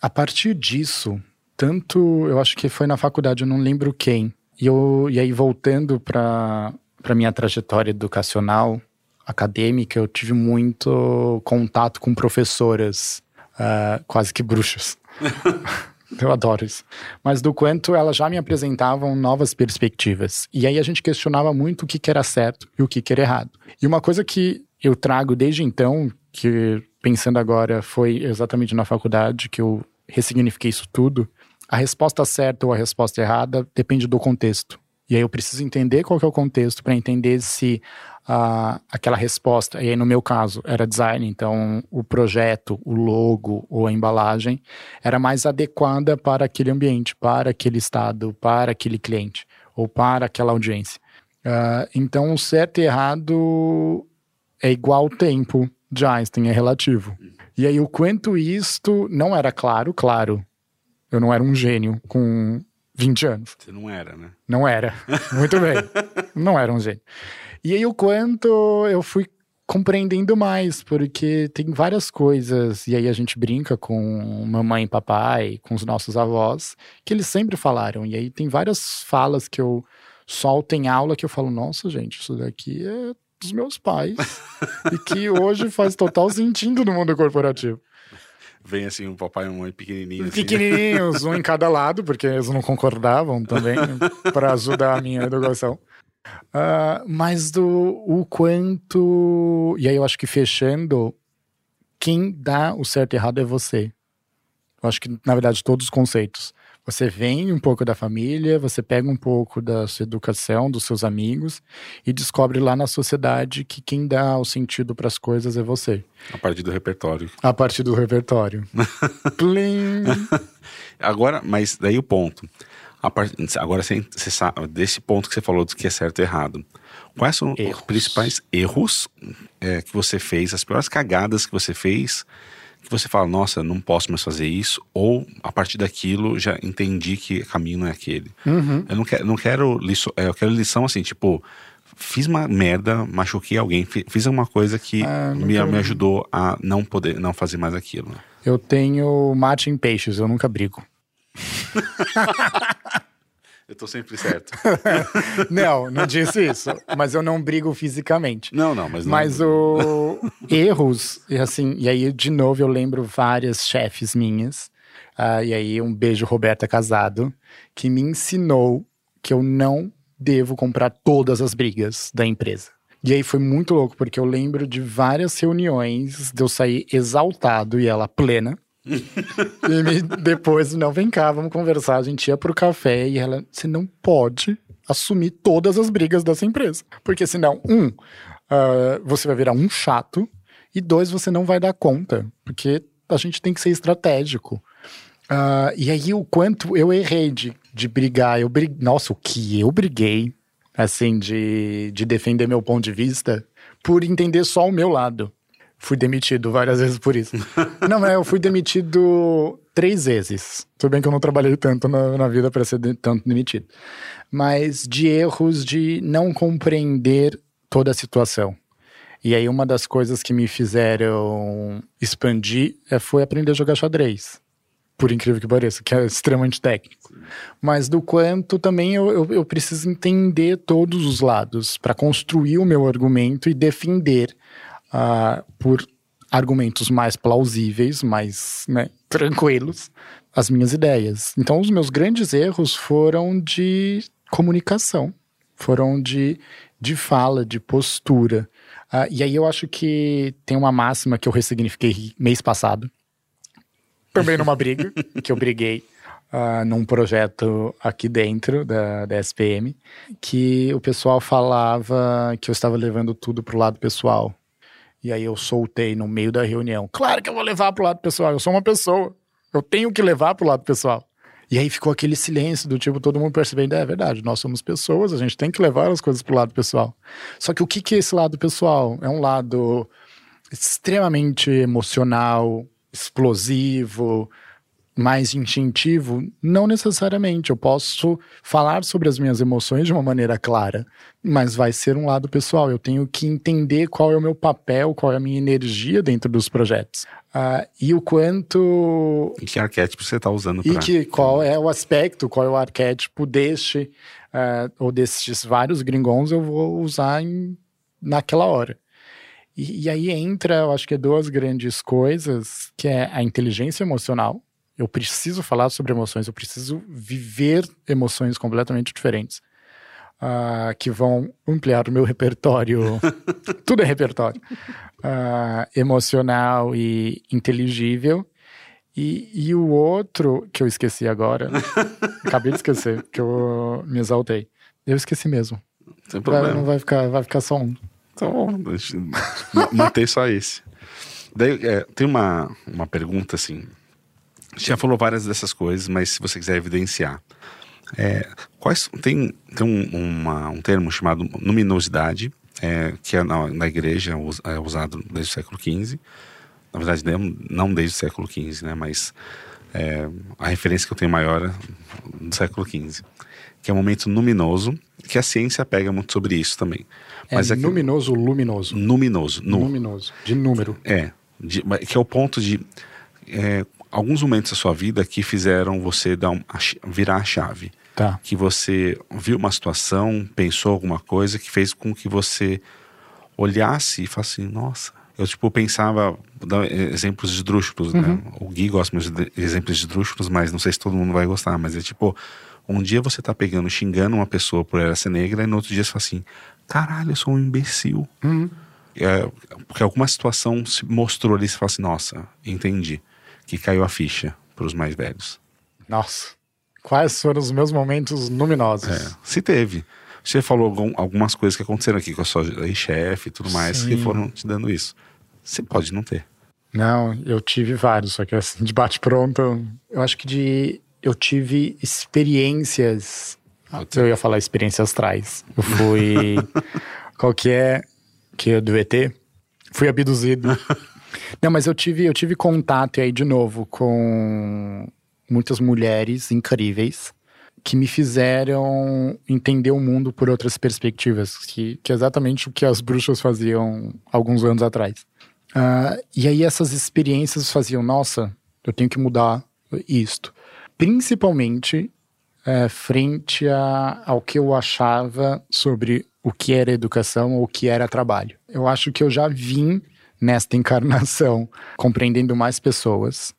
a partir disso, tanto eu acho que foi na faculdade, eu não lembro quem. E, eu, e aí, voltando para a minha trajetória educacional, acadêmica, eu tive muito contato com professoras, ah, quase que bruxas. Eu adoro isso. Mas do quanto elas já me apresentavam novas perspectivas. E aí a gente questionava muito o que, que era certo e o que, que era errado. E uma coisa que eu trago desde então, que pensando agora foi exatamente na faculdade que eu ressignifiquei isso tudo, a resposta certa ou a resposta errada depende do contexto. E aí eu preciso entender qual é o contexto para entender se ah, aquela resposta, e aí no meu caso era design, então o projeto, o logo ou a embalagem era mais adequada para aquele ambiente, para aquele estado, para aquele cliente ou para aquela audiência. Ah, então o certo e errado é igual tempo de Einstein, é relativo. E aí o quanto isto não era claro, claro, eu não era um gênio com 20 anos. Você não era, né? Não era. Muito bem. Não era um gênio. E aí o quanto eu fui compreendendo mais, porque tem várias coisas, e aí a gente brinca com mamãe e papai, com os nossos avós, que eles sempre falaram. E aí tem várias falas que eu solto em aula que eu falo, nossa, gente, isso daqui é dos meus pais. e que hoje faz total sentido no mundo corporativo. Vem assim um papai e uma mãe pequenininho. assim. Pequenininhos, um em cada lado, porque eles não concordavam também, para ajudar a minha educação. Ah, mas do o quanto. E aí eu acho que fechando, quem dá o certo e errado é você. Eu acho que, na verdade, todos os conceitos. Você vem um pouco da família, você pega um pouco da sua educação, dos seus amigos, e descobre lá na sociedade que quem dá o sentido para as coisas é você. A partir do repertório. A partir do repertório. Plim! Agora, mas daí o ponto. A par- Agora, você, você sabe, desse ponto que você falou do que é certo e errado. Quais são os Erros. principais erros é, que você fez, as piores cagadas que você fez, que você fala, nossa, não posso mais fazer isso, ou a partir daquilo já entendi que o caminho não é aquele. Uhum. Eu não quero, não quero lição, eu quero lição assim, tipo, fiz uma merda, machuquei alguém, fi- fiz alguma coisa que Ah, me, me ajudou a não poder, não fazer mais aquilo. Eu tenho mate em peixes, eu nunca brigo. Eu tô sempre certo. Não, não disse isso. Mas eu não brigo fisicamente. não, não, mas não. Mas o erros, e assim, e aí de novo eu lembro várias chefes minhas. ah, e aí um beijo Roberta Casado, que me ensinou que eu não devo comprar todas as brigas da empresa. E aí foi muito louco, porque eu lembro de várias reuniões de eu sair exaltado e ela plena. E depois, não, vem cá, vamos conversar. A gente ia pro café e ela, você não pode assumir todas as brigas dessa empresa. Porque senão, um, ah, você vai virar um chato, e dois, você não vai dar conta. Porque a gente tem que ser estratégico. Ah, e aí, o quanto eu errei de de brigar. Eu brig... Nossa, o que eu briguei, assim, de, de defender meu ponto de vista por entender só o meu lado. Fui demitido várias vezes por isso. não, mas eu fui demitido três vezes. Tudo bem que eu não trabalhei tanto na, na vida para ser de, tanto demitido. Mas de erros de não compreender toda a situação. E aí uma das coisas que me fizeram expandir é, foi aprender a jogar xadrez. Por incrível que pareça, que é extremamente técnico. Mas do quanto também eu, eu, eu preciso entender todos os lados para construir o meu argumento e defender uh, por argumentos mais plausíveis, mais né, tranquilos, as minhas ideias. Então, os meus grandes erros foram de comunicação, foram de, de fala, de postura. Uh, e aí eu acho que tem uma máxima que eu ressignifiquei mês passado, também numa briga, que eu briguei uh, num projeto aqui dentro da, da SPM, que o pessoal falava que eu estava levando tudo pro lado pessoal. E aí eu soltei no meio da reunião. Claro que eu vou levar pro lado pessoal, eu sou uma pessoa. Eu tenho que levar pro lado pessoal. E aí ficou aquele silêncio do tipo, todo mundo percebendo, é, é verdade, nós somos pessoas, a gente tem que levar as coisas pro lado pessoal. Só que o que, que é esse lado pessoal? É um lado extremamente emocional, explosivo, mais instintivo? Não necessariamente. Eu posso falar sobre as minhas emoções de uma maneira clara, mas vai ser um lado pessoal. Eu tenho que entender qual é o meu papel, qual é a minha energia dentro dos projetos. Uh, e o quanto. E que arquétipo você está usando para. E que, qual é o aspecto, qual é o arquétipo deste, uh, ou desses vários gringons eu vou usar em, naquela hora. E, e aí entra, eu acho que duas grandes coisas, que é a inteligência emocional, eu preciso falar sobre emoções, eu preciso viver emoções completamente diferentes. Uh, que vão ampliar o meu repertório. tudo é repertório. Uh, emocional e inteligível. E, e o outro, que eu esqueci agora, acabei de esquecer, que eu me exaltei. Eu esqueci mesmo. Sem problema. Não vai ficar, vai ficar só um. Tá bom, mantei só esse. Daí, é, tem uma, uma pergunta assim, já falou várias dessas coisas, mas se você quiser evidenciar, é, quais tem, tem um, uma, um termo chamado luminosidade, é, que é na, na, igreja é usado desde o século XV. Na verdade, não desde o século XV, né? Mas é, a referência que eu tenho maior é do século XV, que é um momento luminoso, que a ciência pega muito sobre isso também. É Mas é luminoso ou luminoso? Luminoso. Nu. Luminoso, de número. É, de, que é o ponto de é, alguns momentos da sua vida que fizeram você dar um, virar a chave. Tá. Que você viu uma situação, pensou alguma coisa que fez com que você olhasse e falasse assim, nossa. Eu, tipo, pensava, dar exemplos esdrúxulos, né? uhum. né? O Gui gosta de exemplos esdrúxulos, mas não sei se todo mundo vai gostar. Mas é tipo, um dia você tá pegando, xingando uma pessoa por ela ser negra, e no outro dia você fala assim, caralho, eu sou um imbecil. Uhum. É, porque alguma situação se mostrou ali e você fala assim, nossa, entendi que caiu a ficha para os mais velhos? Nossa, quais foram os meus momentos luminosos? É, se teve. Você falou algum, algumas coisas que aconteceram aqui com a sua chefe e tudo mais Sim. que foram te dando isso. Você pode não ter. Não, eu tive vários, só que assim, de bate-pronto, eu acho que de. Eu tive experiências. Eu ia falar experiências astrais. Eu fui. qual que é? Que é do ET? Fui abduzido. Não, mas eu tive, eu tive contato aí de novo com muitas mulheres incríveis que me fizeram entender o mundo por outras perspectivas, que, que é exatamente o que as bruxas faziam alguns anos atrás. Uh, e aí essas experiências faziam, nossa, eu tenho que mudar isto. Principalmente é, frente a, ao que eu achava sobre o que era educação ou o que era trabalho. Eu acho que eu já vim nesta encarnação, compreendendo mais pessoas.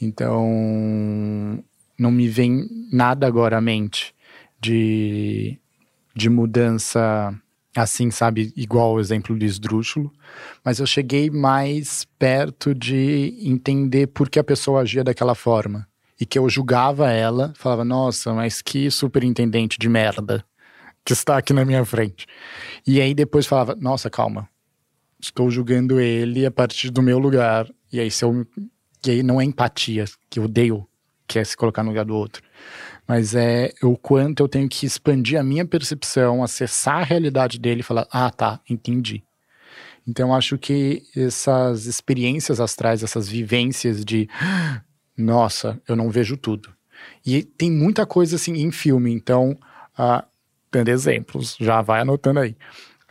Então, não me vem nada agora à mente de, de mudança assim, sabe, igual o exemplo do esdrúxulo, mas eu cheguei mais perto de entender por que a pessoa agia daquela forma. E que eu julgava ela, falava, nossa, mas que superintendente de merda que está aqui na minha frente. E aí depois falava, nossa, calma, estou julgando ele a partir do meu lugar. E aí, se eu, e aí não é empatia, que eu odeio quer se colocar no lugar do outro. Mas é o quanto eu tenho que expandir a minha percepção, acessar a realidade dele e falar: ah, tá, entendi. Então, acho que essas experiências astrais, essas vivências de nossa, eu não vejo tudo. E tem muita coisa assim em filme, então, uh, dando exemplos, já vai anotando aí.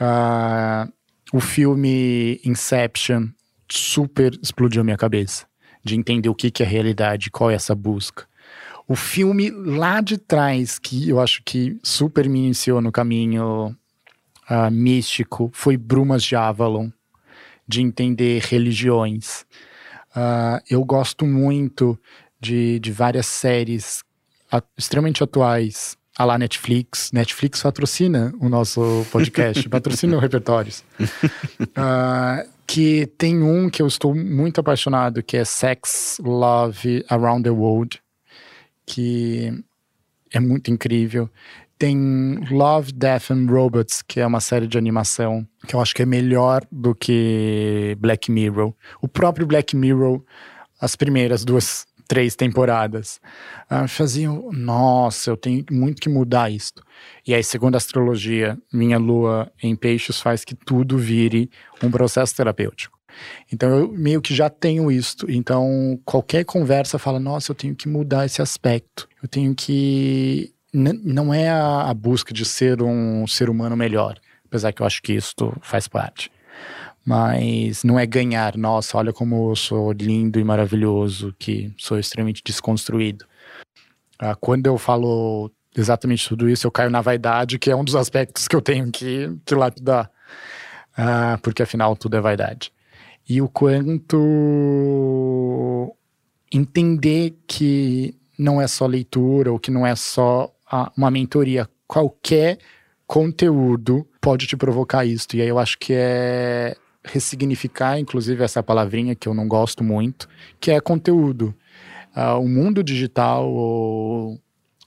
Uh, o filme Inception super explodiu minha cabeça de entender o que, que é realidade, qual é essa busca. O filme lá de trás, que eu acho que super me iniciou no caminho uh, místico, foi Brumas de Avalon, de entender religiões. Uh, eu gosto muito de, de várias séries extremamente atuais, a lá Netflix. Netflix patrocina o nosso podcast, patrocina o Repertórios. Uh, que tem um que eu estou muito apaixonado, que é Sex, Love Around the World, que é muito incrível. Tem Love, Death and Robots, que é uma série de animação que eu acho que é melhor do que Black Mirror. O próprio Black Mirror, as primeiras duas, três temporadas, uh, faziam, nossa, eu tenho muito que mudar isto. E aí, segundo a astrologia, minha lua em peixes faz que tudo vire um processo terapêutico. Então eu meio que já tenho isto. Então qualquer conversa fala: nossa, eu tenho que mudar esse aspecto. Eu tenho que não é a, a, busca de ser um ser humano melhor, apesar que eu acho que isso faz parte. Mas não é ganhar, nossa, olha como eu sou lindo e maravilhoso, que sou extremamente desconstruído. Ah, quando eu falo exatamente tudo isso, eu caio na vaidade, que é um dos aspectos que eu tenho que, que lapidar. Ah, porque afinal tudo é vaidade. E o quanto entender que não é só leitura ou que não é só uma mentoria, qualquer conteúdo pode te provocar isso. E aí eu acho que é ressignificar, inclusive, essa palavrinha que eu não gosto muito, que é conteúdo. Uh, o mundo digital,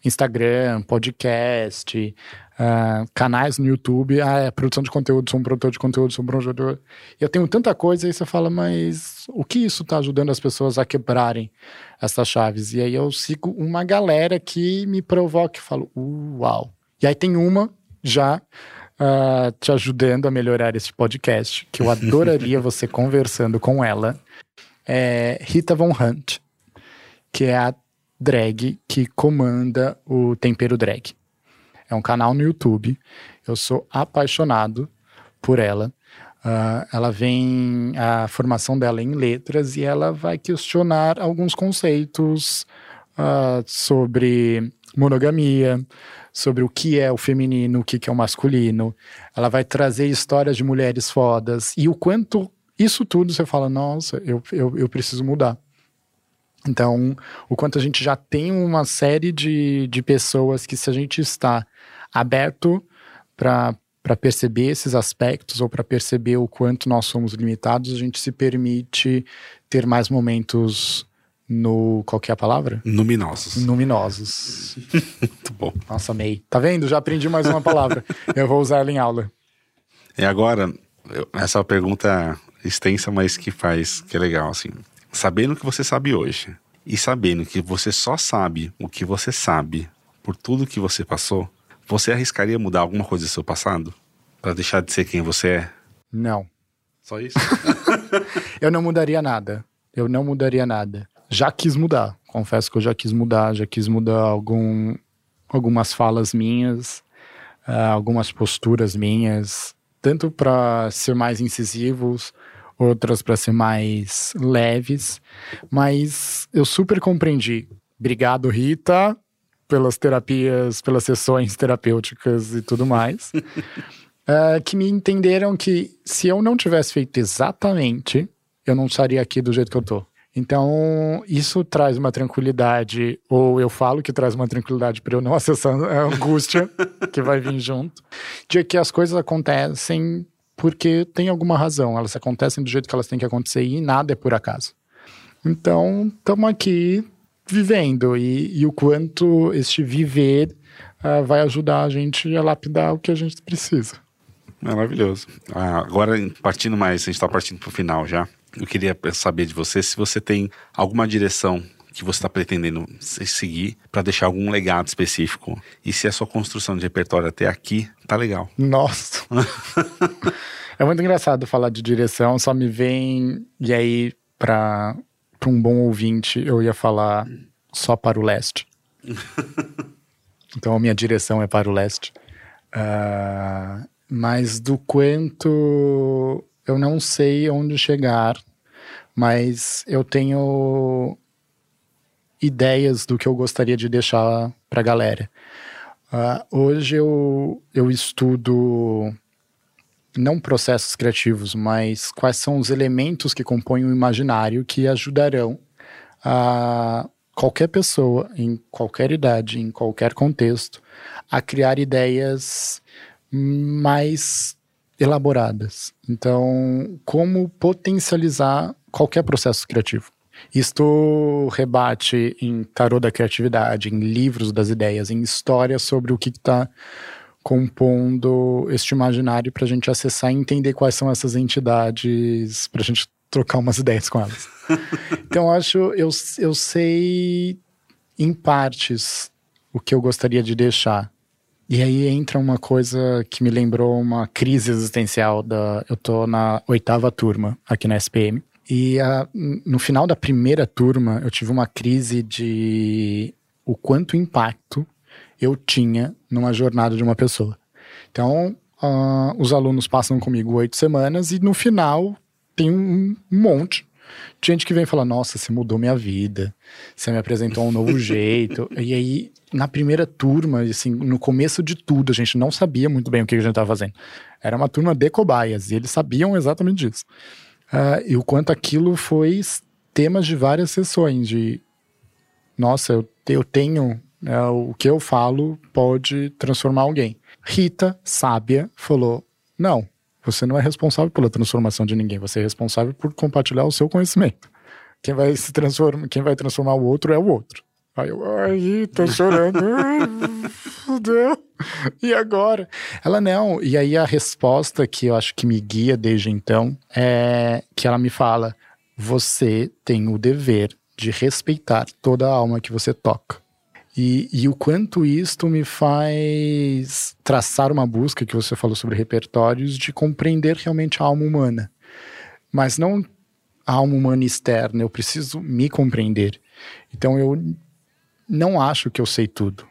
Instagram, podcast, uh, canais no YouTube, ah, é produção de conteúdo, sou um produtor de conteúdo, sou um produtor. E eu tenho tanta coisa, aí você fala, mas o que isso está ajudando as pessoas a quebrarem essas chaves? E aí eu sigo uma galera que me provoca e falo, uau. E aí tem uma já uh, te ajudando a melhorar esse podcast, que eu adoraria você conversando com ela. É Rita Von Hunt, que é a drag que comanda o Tempero Drag. É um canal no YouTube. Eu sou apaixonado por ela. Uh, ela vem a formação dela em letras e ela vai questionar alguns conceitos uh, sobre monogamia, sobre o que é o feminino, o que é o masculino. Ela vai trazer histórias de mulheres fodas e o quanto isso tudo você fala, nossa, eu, eu, eu preciso mudar. Então, o quanto a gente já tem uma série de, de pessoas que, se a gente está aberto para para perceber esses aspectos ou para perceber o quanto nós somos limitados, a gente se permite ter mais momentos no. Qual que é a palavra? Luminosos. Luminosos. Muito bom. Nossa, amei. Tá vendo? Já aprendi mais uma palavra. Eu vou usar ela em aula. E agora, eu, essa pergunta extensa, mas que faz, que é legal, assim. Sabendo o que você sabe hoje e sabendo que você só sabe o que você sabe por tudo que você passou, você arriscaria mudar alguma coisa do seu passado? para deixar de ser quem você é? Não. Só isso? eu não mudaria nada. Eu não mudaria nada. Já quis mudar. Confesso que eu já quis mudar. Já quis mudar algum, algumas falas minhas, uh, algumas posturas minhas, tanto para ser mais incisivos, outras para ser mais leves. Mas eu super compreendi. Obrigado, Rita pelas terapias, pelas sessões terapêuticas e tudo mais, uh, que me entenderam que se eu não tivesse feito exatamente, eu não estaria aqui do jeito que eu tô. Então, isso traz uma tranquilidade, ou eu falo que traz uma tranquilidade para eu não acessar a angústia que vai vir junto, de que as coisas acontecem porque tem alguma razão, elas acontecem do jeito que elas têm que acontecer e nada é por acaso. Então, estamos aqui vivendo e, e o quanto este viver uh, vai ajudar a gente a lapidar o que a gente precisa. Maravilhoso. Ah, agora, partindo mais, a gente está partindo para o final já. Eu queria saber de você se você tem alguma direção que você está pretendendo seguir para deixar algum legado específico. E se a sua construção de repertório até aqui tá legal. Nossa. é muito engraçado falar de direção, só me vem e aí para um bom ouvinte eu ia falar só para o leste. então a minha direção é para o leste. Uh, mas do quanto eu não sei onde chegar, mas eu tenho ideias do que eu gostaria de deixar para a galera. Uh, hoje eu, eu estudo não processos criativos, mas quais são os elementos que compõem o imaginário que ajudarão a qualquer pessoa, em qualquer idade, em qualquer contexto, a criar ideias mais elaboradas. Então, como potencializar qualquer processo criativo. Isto rebate em tarô da criatividade, em livros das ideias, em histórias sobre o que está compondo este imaginário para a gente acessar e entender quais são essas entidades, para a gente trocar umas ideias com elas. então, acho, eu, eu sei em partes o que eu gostaria de deixar. E aí entra uma coisa que me lembrou uma crise existencial da. Eu tô na oitava turma aqui na SPM. E a, no final da primeira turma, eu tive uma crise de o quanto impacto eu tinha numa jornada de uma pessoa. Então, uh, os alunos passam comigo oito semanas e no final tem um, monte gente que vem falar: Nossa, você mudou minha vida, você me apresentou um novo jeito. E aí, na primeira turma, assim, no começo de tudo, a gente não sabia muito bem o que a gente estava fazendo. Era uma turma de cobaias e eles sabiam exatamente disso. Uh, e o quanto aquilo foi temas de várias sessões de nossa, eu, eu tenho é, o que eu falo pode transformar alguém. Rita, sábia, falou: não, você não é responsável pela transformação de ninguém, você é responsável por compartilhar o seu conhecimento. Quem vai se transformar, quem vai transformar o outro é o outro. Aí eu, ai, tô chorando. Fudeu. E agora? Ela não. E aí a resposta que eu acho que me guia desde então é que ela me fala: você tem o dever de respeitar toda a alma que você toca. E, e, o quanto isto me faz traçar uma busca que você falou sobre repertórios de compreender realmente a alma humana. Mas não a alma humana externa, eu preciso me compreender. Então eu não acho que eu sei tudo.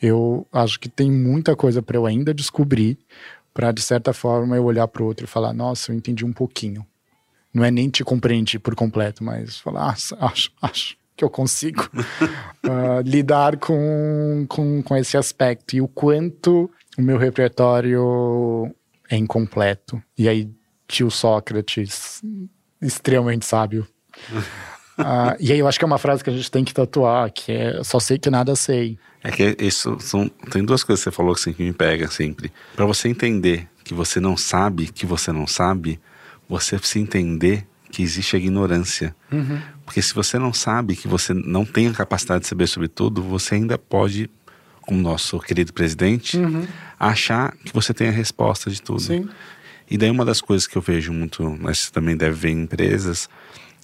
Eu acho que tem muita coisa para eu ainda descobrir, para de certa forma eu olhar para o outro e falar: nossa, eu entendi um pouquinho. Não é nem te compreender por completo, mas falar: ah, acho, acho que eu consigo uh, lidar com, com, com esse aspecto e o quanto o meu repertório é incompleto. E aí, tio Sócrates, extremamente sábio. uh, e aí eu acho que é uma frase que a gente tem que tatuar, que é só sei que nada sei. É que isso são tem duas coisas que você falou assim, que me pega sempre. Para você entender que você não sabe que você não sabe, você precisa entender que existe a ignorância. Uhum. Porque se você não sabe que você não tem a capacidade de saber sobre tudo, você ainda pode, como nosso querido presidente, uhum. achar que você tem a resposta de tudo. Sim. E daí uma das coisas que eu vejo muito, mas você também deve ver em empresas,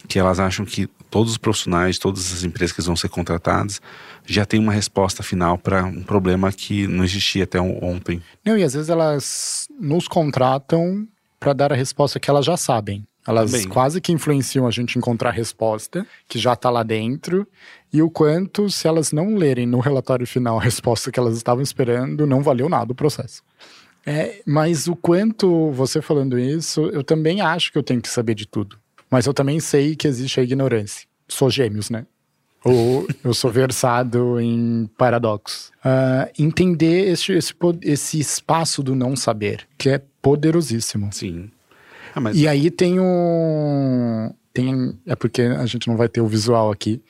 que elas acham que todos os profissionais, todas as empresas que vão ser contratadas, já têm uma resposta final para um problema que não existia até ontem. Não, e às vezes elas nos contratam para dar a resposta que elas já sabem. Elas Bem. quase que influenciam a gente encontrar a resposta, que já está lá dentro, e o quanto, se elas não lerem no relatório final a resposta que elas estavam esperando, não valeu nada o processo. É, mas o quanto você falando isso, eu também acho que eu tenho que saber de tudo. Mas eu também sei que existe a ignorância. Sou gêmeos, né? Ou eu sou versado em paradoxos. Uh, entender esse, esse, esse espaço do não saber, que é poderosíssimo. Sim. Ah, mas... E aí tem um. Tem, é porque a gente não vai ter o visual aqui,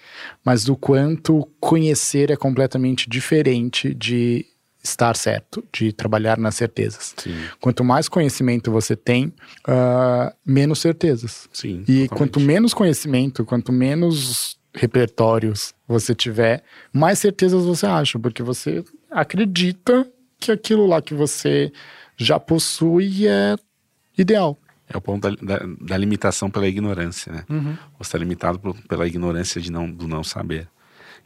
mas do quanto conhecer é completamente diferente de estar certo, de trabalhar nas certezas. Sim. Quanto mais conhecimento você tem, uh, menos certezas. Sim, e totalmente. quanto menos conhecimento, quanto menos repertórios você tiver, mais certezas você acha, porque você acredita que aquilo lá que você já possui é ideal. É o ponto da, da, da limitação pela ignorância, né? Uhum. Você está limitado por, pela ignorância de não, do não saber.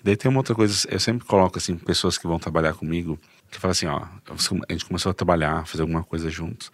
E daí tem uma outra coisa, eu sempre coloco assim, pessoas que vão trabalhar comigo, que falam assim, ó, a gente começou a trabalhar, fazer alguma coisa juntos.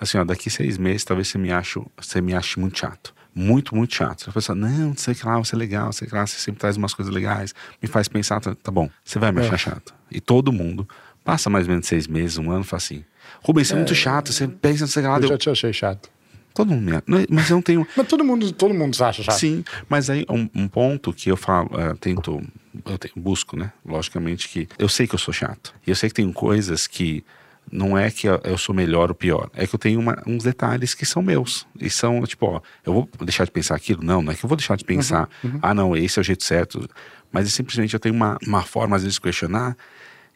Assim, ó, daqui seis meses talvez você me ache, você me ache muito chato. Muito, muito chato. A pessoa, não, não sei que lá, você é legal, sei que lá, você sempre traz umas coisas legais, me faz pensar, tá, tá bom, você vai me achar É. chato. E todo mundo passa mais ou menos seis meses, um ano, fala assim, Rubens, você é muito chato, você pensa, não sei lá, Eu deu... já te achei chato. Todo mundo me... Não, Mas eu não tenho... Mas todo mundo, todo mundo se acha chato. Sim, mas aí um, um ponto que eu falo, eh, tento, eu te- busco, né? Logicamente que eu sei que eu sou chato. E eu sei que tem coisas que não é que eu, eu sou melhor ou pior, é que eu tenho uma- uns detalhes que são meus. E são, tipo, ó, eu vou deixar de pensar aquilo? Não, não é que eu vou deixar de pensar, ah, não, esse é o jeito certo. Mas é simplesmente eu tenho uma, uma forma, às vezes, de questionar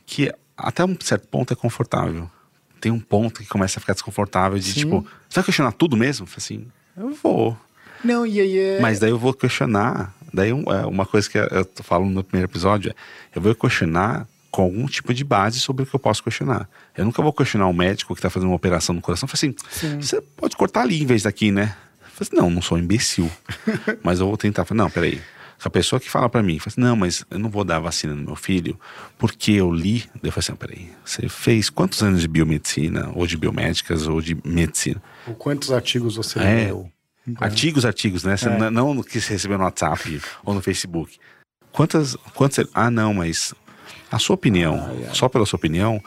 que até um certo ponto é confortável. Tem um ponto que começa a ficar desconfortável de, Sim. tipo, você vai questionar tudo mesmo? Assim, eu vou. Não, e aí é... Mas daí eu vou questionar. Daí é, uma coisa que eu tô falando no primeiro episódio é: eu vou questionar com algum tipo de base sobre o que eu posso questionar. Eu nunca vou questionar um médico que está fazendo uma operação no coração. Falo assim: você pode cortar ali em vez daqui, né? Eu falo assim, não, não sou um imbecil. mas eu vou tentar. Não, peraí. A pessoa que fala para mim, fala assim, não, mas eu não vou dar vacina no meu filho porque eu li. Eu falei assim, peraí, você fez quantos anos de biomedicina, ou de biomédicas, ou de medicina? O Quantos artigos você É. leu? Artigos, artigos, né? Você É. não, que você recebeu no WhatsApp ou no Facebook. Quantas, quantas. Ah, não, mas a sua opinião, só pela sua opinião,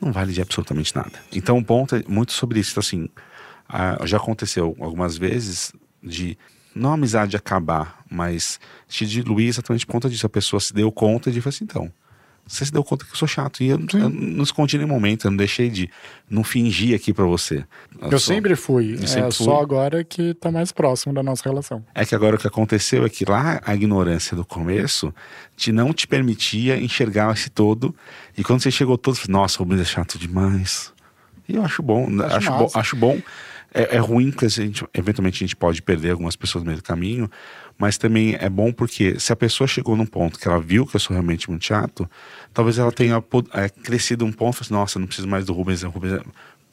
não vale de absolutamente nada. Então, o ponto é muito sobre isso. Então, assim, ah, já aconteceu algumas vezes de não a amizade acabar, mas te diluir exatamente por conta disso. A pessoa se deu conta de assim, então. Você se deu conta que eu sou chato. E eu, eu não escondi nenhum momento, eu não deixei de. Não fingir aqui pra você. Eu sou- sempre fui. Eu sempre é fui. só agora que tá mais próximo da nossa relação. É que agora o que aconteceu é que lá a ignorância do começo te não te permitia enxergar esse todo. E quando você chegou todo, nossa, o Rubens é chato demais. E eu acho bom? Acho acho, massa. Acho bom. É, é ruim porque a gente, eventualmente a gente pode perder algumas pessoas no meio do caminho, mas também é bom porque se a pessoa chegou num ponto que ela viu que eu sou realmente muito chato, talvez ela tenha é, crescido um ponto e assim, nossa, não preciso mais do Rubens, o Rubens é...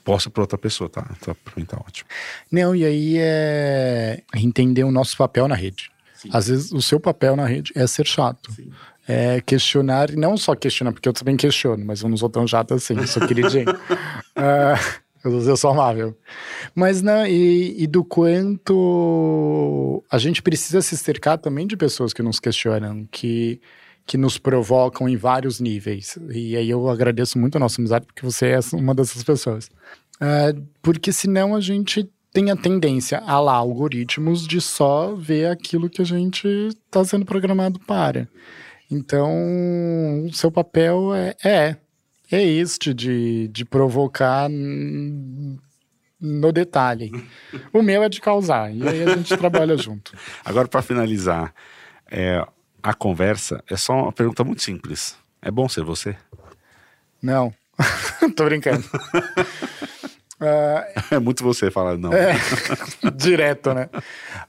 posso para outra pessoa, tá? Então, pra mim tá ótimo. Não, e aí é entender o nosso papel na rede. Às vezes o seu papel na rede é ser chato. É questionar, e não só questionar, porque eu também questiono, mas eu não sou tão chato assim, eu sou queridinho. Ah, eu, eu sou amável. Mas não, e, e do quanto a gente precisa se cercar também de pessoas que nos questionam, que, que nos provocam em vários níveis. E aí eu agradeço muito a nossa amizade, porque você é uma dessas pessoas. Ah, porque senão a gente tem a tendência a lá algoritmos de só ver aquilo que a gente está sendo programado para. Então, o seu papel é, é, é este de, de provocar no detalhe. O meu é de causar, e aí a gente trabalha junto. Agora, para finalizar, é, a conversa é só uma pergunta muito simples. É bom ser você? Não, tô brincando. Ah, É muito você falar não. É, direto, né?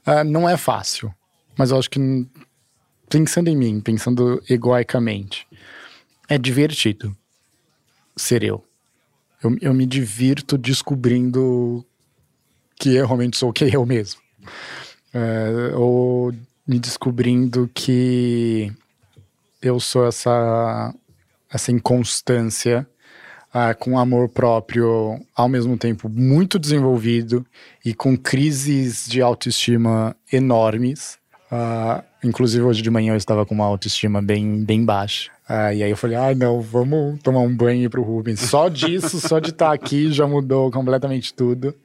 Ah, não é fácil, mas eu acho que pensando em mim, pensando egoicamente, é divertido ser eu. Eu, eu me divirto descobrindo que eu realmente sou quem eu mesmo. É, ou me descobrindo que eu sou essa, essa inconstância ah, com amor próprio ao mesmo tempo muito desenvolvido e com crises de autoestima enormes. Ah, inclusive hoje de manhã eu estava com uma autoestima bem, bem baixa. Ah, e aí eu falei, ah não, vamos tomar um banho pro Rubens. Só disso, só de estar aqui já mudou completamente tudo.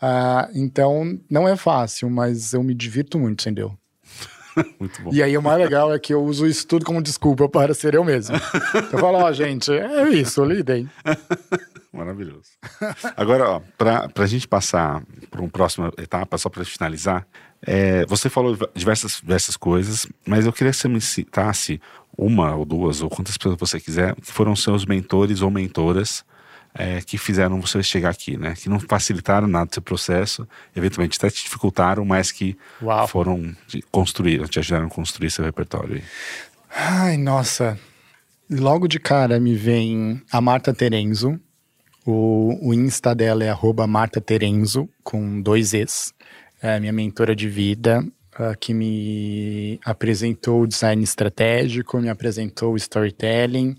Ah, então não é fácil, mas eu me divirto muito, entendeu? Muito bom. E aí o mais legal é que eu uso isso tudo como desculpa para ser eu mesmo. Eu falo, ó, gente, é isso, lidem. Maravilhoso. Agora, ó, pra, pra gente passar para uma próxima etapa, só para finalizar, é, você falou diversas, diversas coisas, mas eu queria que você me citasse uma ou duas, ou quantas pessoas você quiser, que foram seus mentores ou mentoras é, que fizeram você chegar aqui, né? Que não facilitaram nada do seu processo, eventualmente até te dificultaram, mas que Uau. foram, te construíram, te ajudaram a construir seu repertório. aí. Ai, nossa. Logo de cara me vem a Marta Terenzo, O, o Insta dela é arroba Marta Terenzo, com dois Es. É minha mentora de vida, uh, que me apresentou o design estratégico, me apresentou o storytelling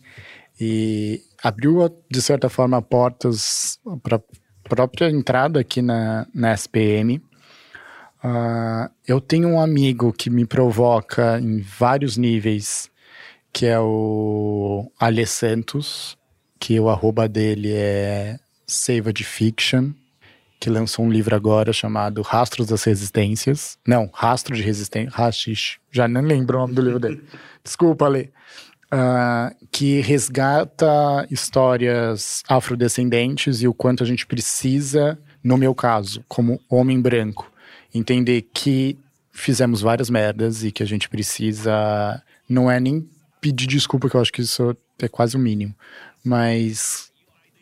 e abriu, de certa forma, portas para própria entrada aqui na, na SPM. Uh, ah, eu tenho um amigo que me provoca em vários níveis, que é o Ale Santos, que o arroba dele é Save de Fiction, que lançou um livro agora chamado Rastros das Resistências. Não, Rastro de Resistência. Rachish. Já nem lembro o nome do livro dele. Desculpa, Ale. Uh, que resgata histórias afrodescendentes e o quanto a gente precisa, no meu caso, como homem branco, entender que fizemos várias merdas e que a gente precisa. Não é nem pedir desculpa, que eu acho que isso é quase o mínimo, mas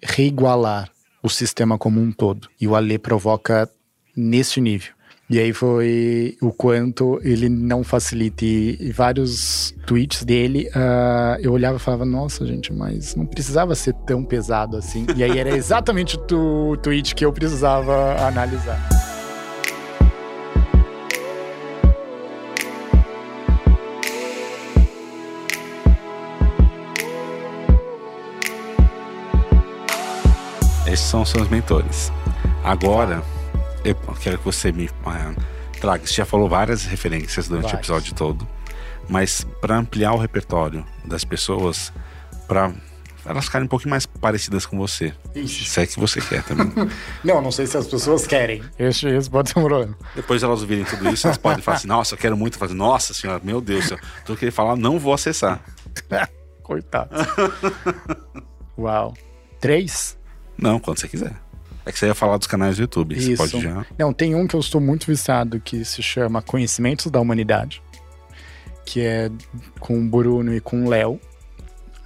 reigualar o sistema como um todo. E o Alê provoca nesse nível. E aí foi o quanto ele não facilita. E, vários tweets dele, uh, eu olhava e falava, nossa, gente, mas não precisava ser tão pesado assim. E aí era exatamente o tweet que eu precisava analisar. Esses são os seus mentores. Agora, eu quero que você me uh, traga. Você já falou várias referências durante Vários. o episódio todo, mas para ampliar o repertório das pessoas, para elas ficarem um pouquinho mais parecidas com você. Ixi. Se é que você quer também. não, não sei se as pessoas querem. Esse, esse pode ser um problema. Depois elas ouvirem tudo isso, elas podem falar assim: nossa, eu quero muito fazer. Nossa senhora, meu Deus, eu tô querendo falar, não vou acessar. Coitado. Uau. Três? Não, quando você quiser. É que você ia falar dos canais do YouTube. Isso. Você pode já. Não, tem um que eu estou muito viciado que se chama Conhecimentos da Humanidade, que é com o Bruno e com o Léo.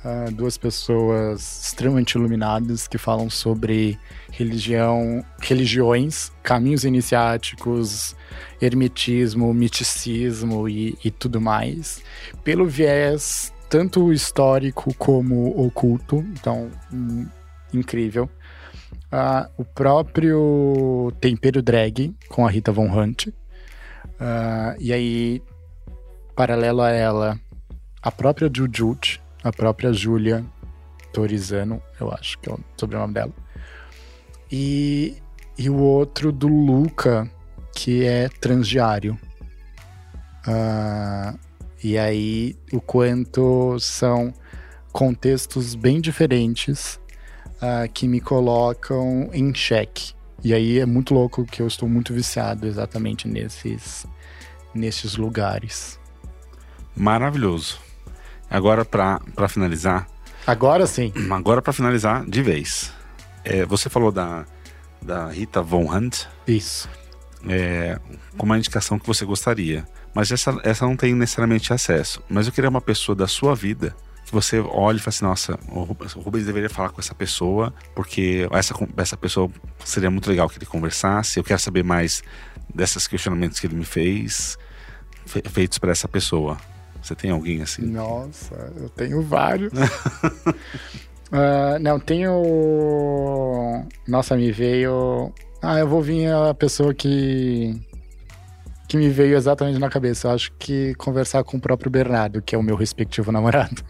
Uh, duas pessoas extremamente iluminadas que falam sobre religião, religiões, caminhos iniciáticos, hermetismo, miticismo e, e tudo mais, pelo viés tanto histórico como oculto. Então, incrível. Uh, o próprio Tempero Drag com a Rita Von Hunt. Uh, e aí, paralelo a ela, a própria Jujut, a própria Julia Torizano, eu acho que é o sobrenome dela. E, e o outro do Luca, que é transdiário. Uh, e aí, o quanto são contextos bem diferentes uh, que me colocam em xeque. E aí é muito louco que eu estou muito viciado exatamente nesses, nesses lugares. Maravilhoso. Agora, para finalizar. Agora sim. Agora, para finalizar, de vez. É, você falou da, da Rita Von Hunt. Isso. É, como uma indicação que você gostaria. Mas essa, essa não tem necessariamente acesso. Mas eu queria uma pessoa da sua vida que você olhe e fale assim, nossa, o Rubens deveria falar com essa pessoa, porque essa, essa pessoa seria muito legal que ele conversasse, eu quero saber mais desses questionamentos que ele me fez, feitos para essa pessoa. Você tem alguém assim? Nossa, eu tenho vários. uh, não, tenho. Nossa, me veio. Ah, eu vou vir a pessoa que. Que me veio exatamente na cabeça. Eu acho que conversar com o próprio Bernardo, que é o meu respectivo namorado.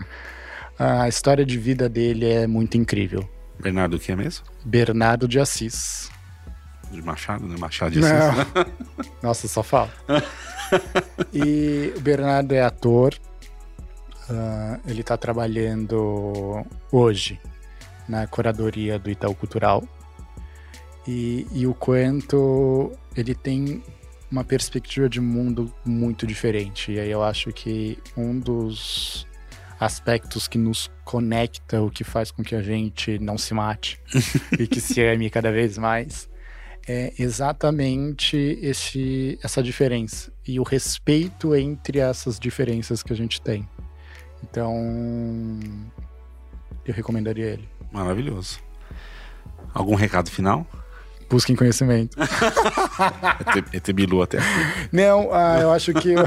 A história de vida dele é muito incrível. Bernardo o que é mesmo? Bernardo de Assis. De Machado, né? Machado de Assis. Né? Nossa, só fala. e o Bernardo é ator. Uh, ele está trabalhando hoje na curadoria do Itaú Cultural. E, e o quanto ele tem uma perspectiva de mundo muito diferente. E aí eu acho que um dos aspectos que nos conecta, o que faz com que a gente não se mate e que se ame cada vez mais, é exatamente esse, essa diferença e o respeito entre essas diferenças que a gente tem. Então, eu recomendaria ele. Maravilhoso. Algum recado final? Busquem conhecimento. é ter Bilu até. Não, ah, eu acho que. Eu...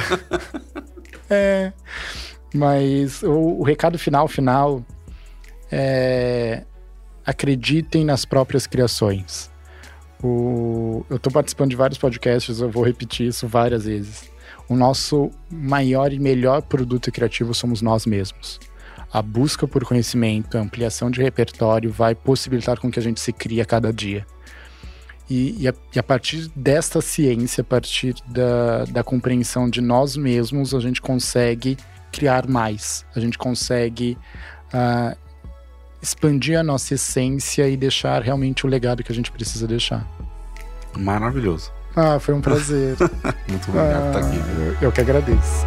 é. Mas o, o recado final, final, é acreditem nas próprias criações. O, eu estou participando de vários podcasts, eu vou repetir isso várias vezes. O nosso maior e melhor produto criativo somos nós mesmos. A busca por conhecimento, a ampliação de repertório vai possibilitar com que a gente se crie a cada dia. E, e, a, e a, partir desta ciência, a partir da, da compreensão de nós mesmos, a gente consegue criar mais, a gente consegue uh, expandir a nossa essência e deixar realmente o legado que a gente precisa deixar. Maravilhoso. Ah, foi um prazer. Muito obrigado ah, por estar aqui. Eu, eu que agradeço.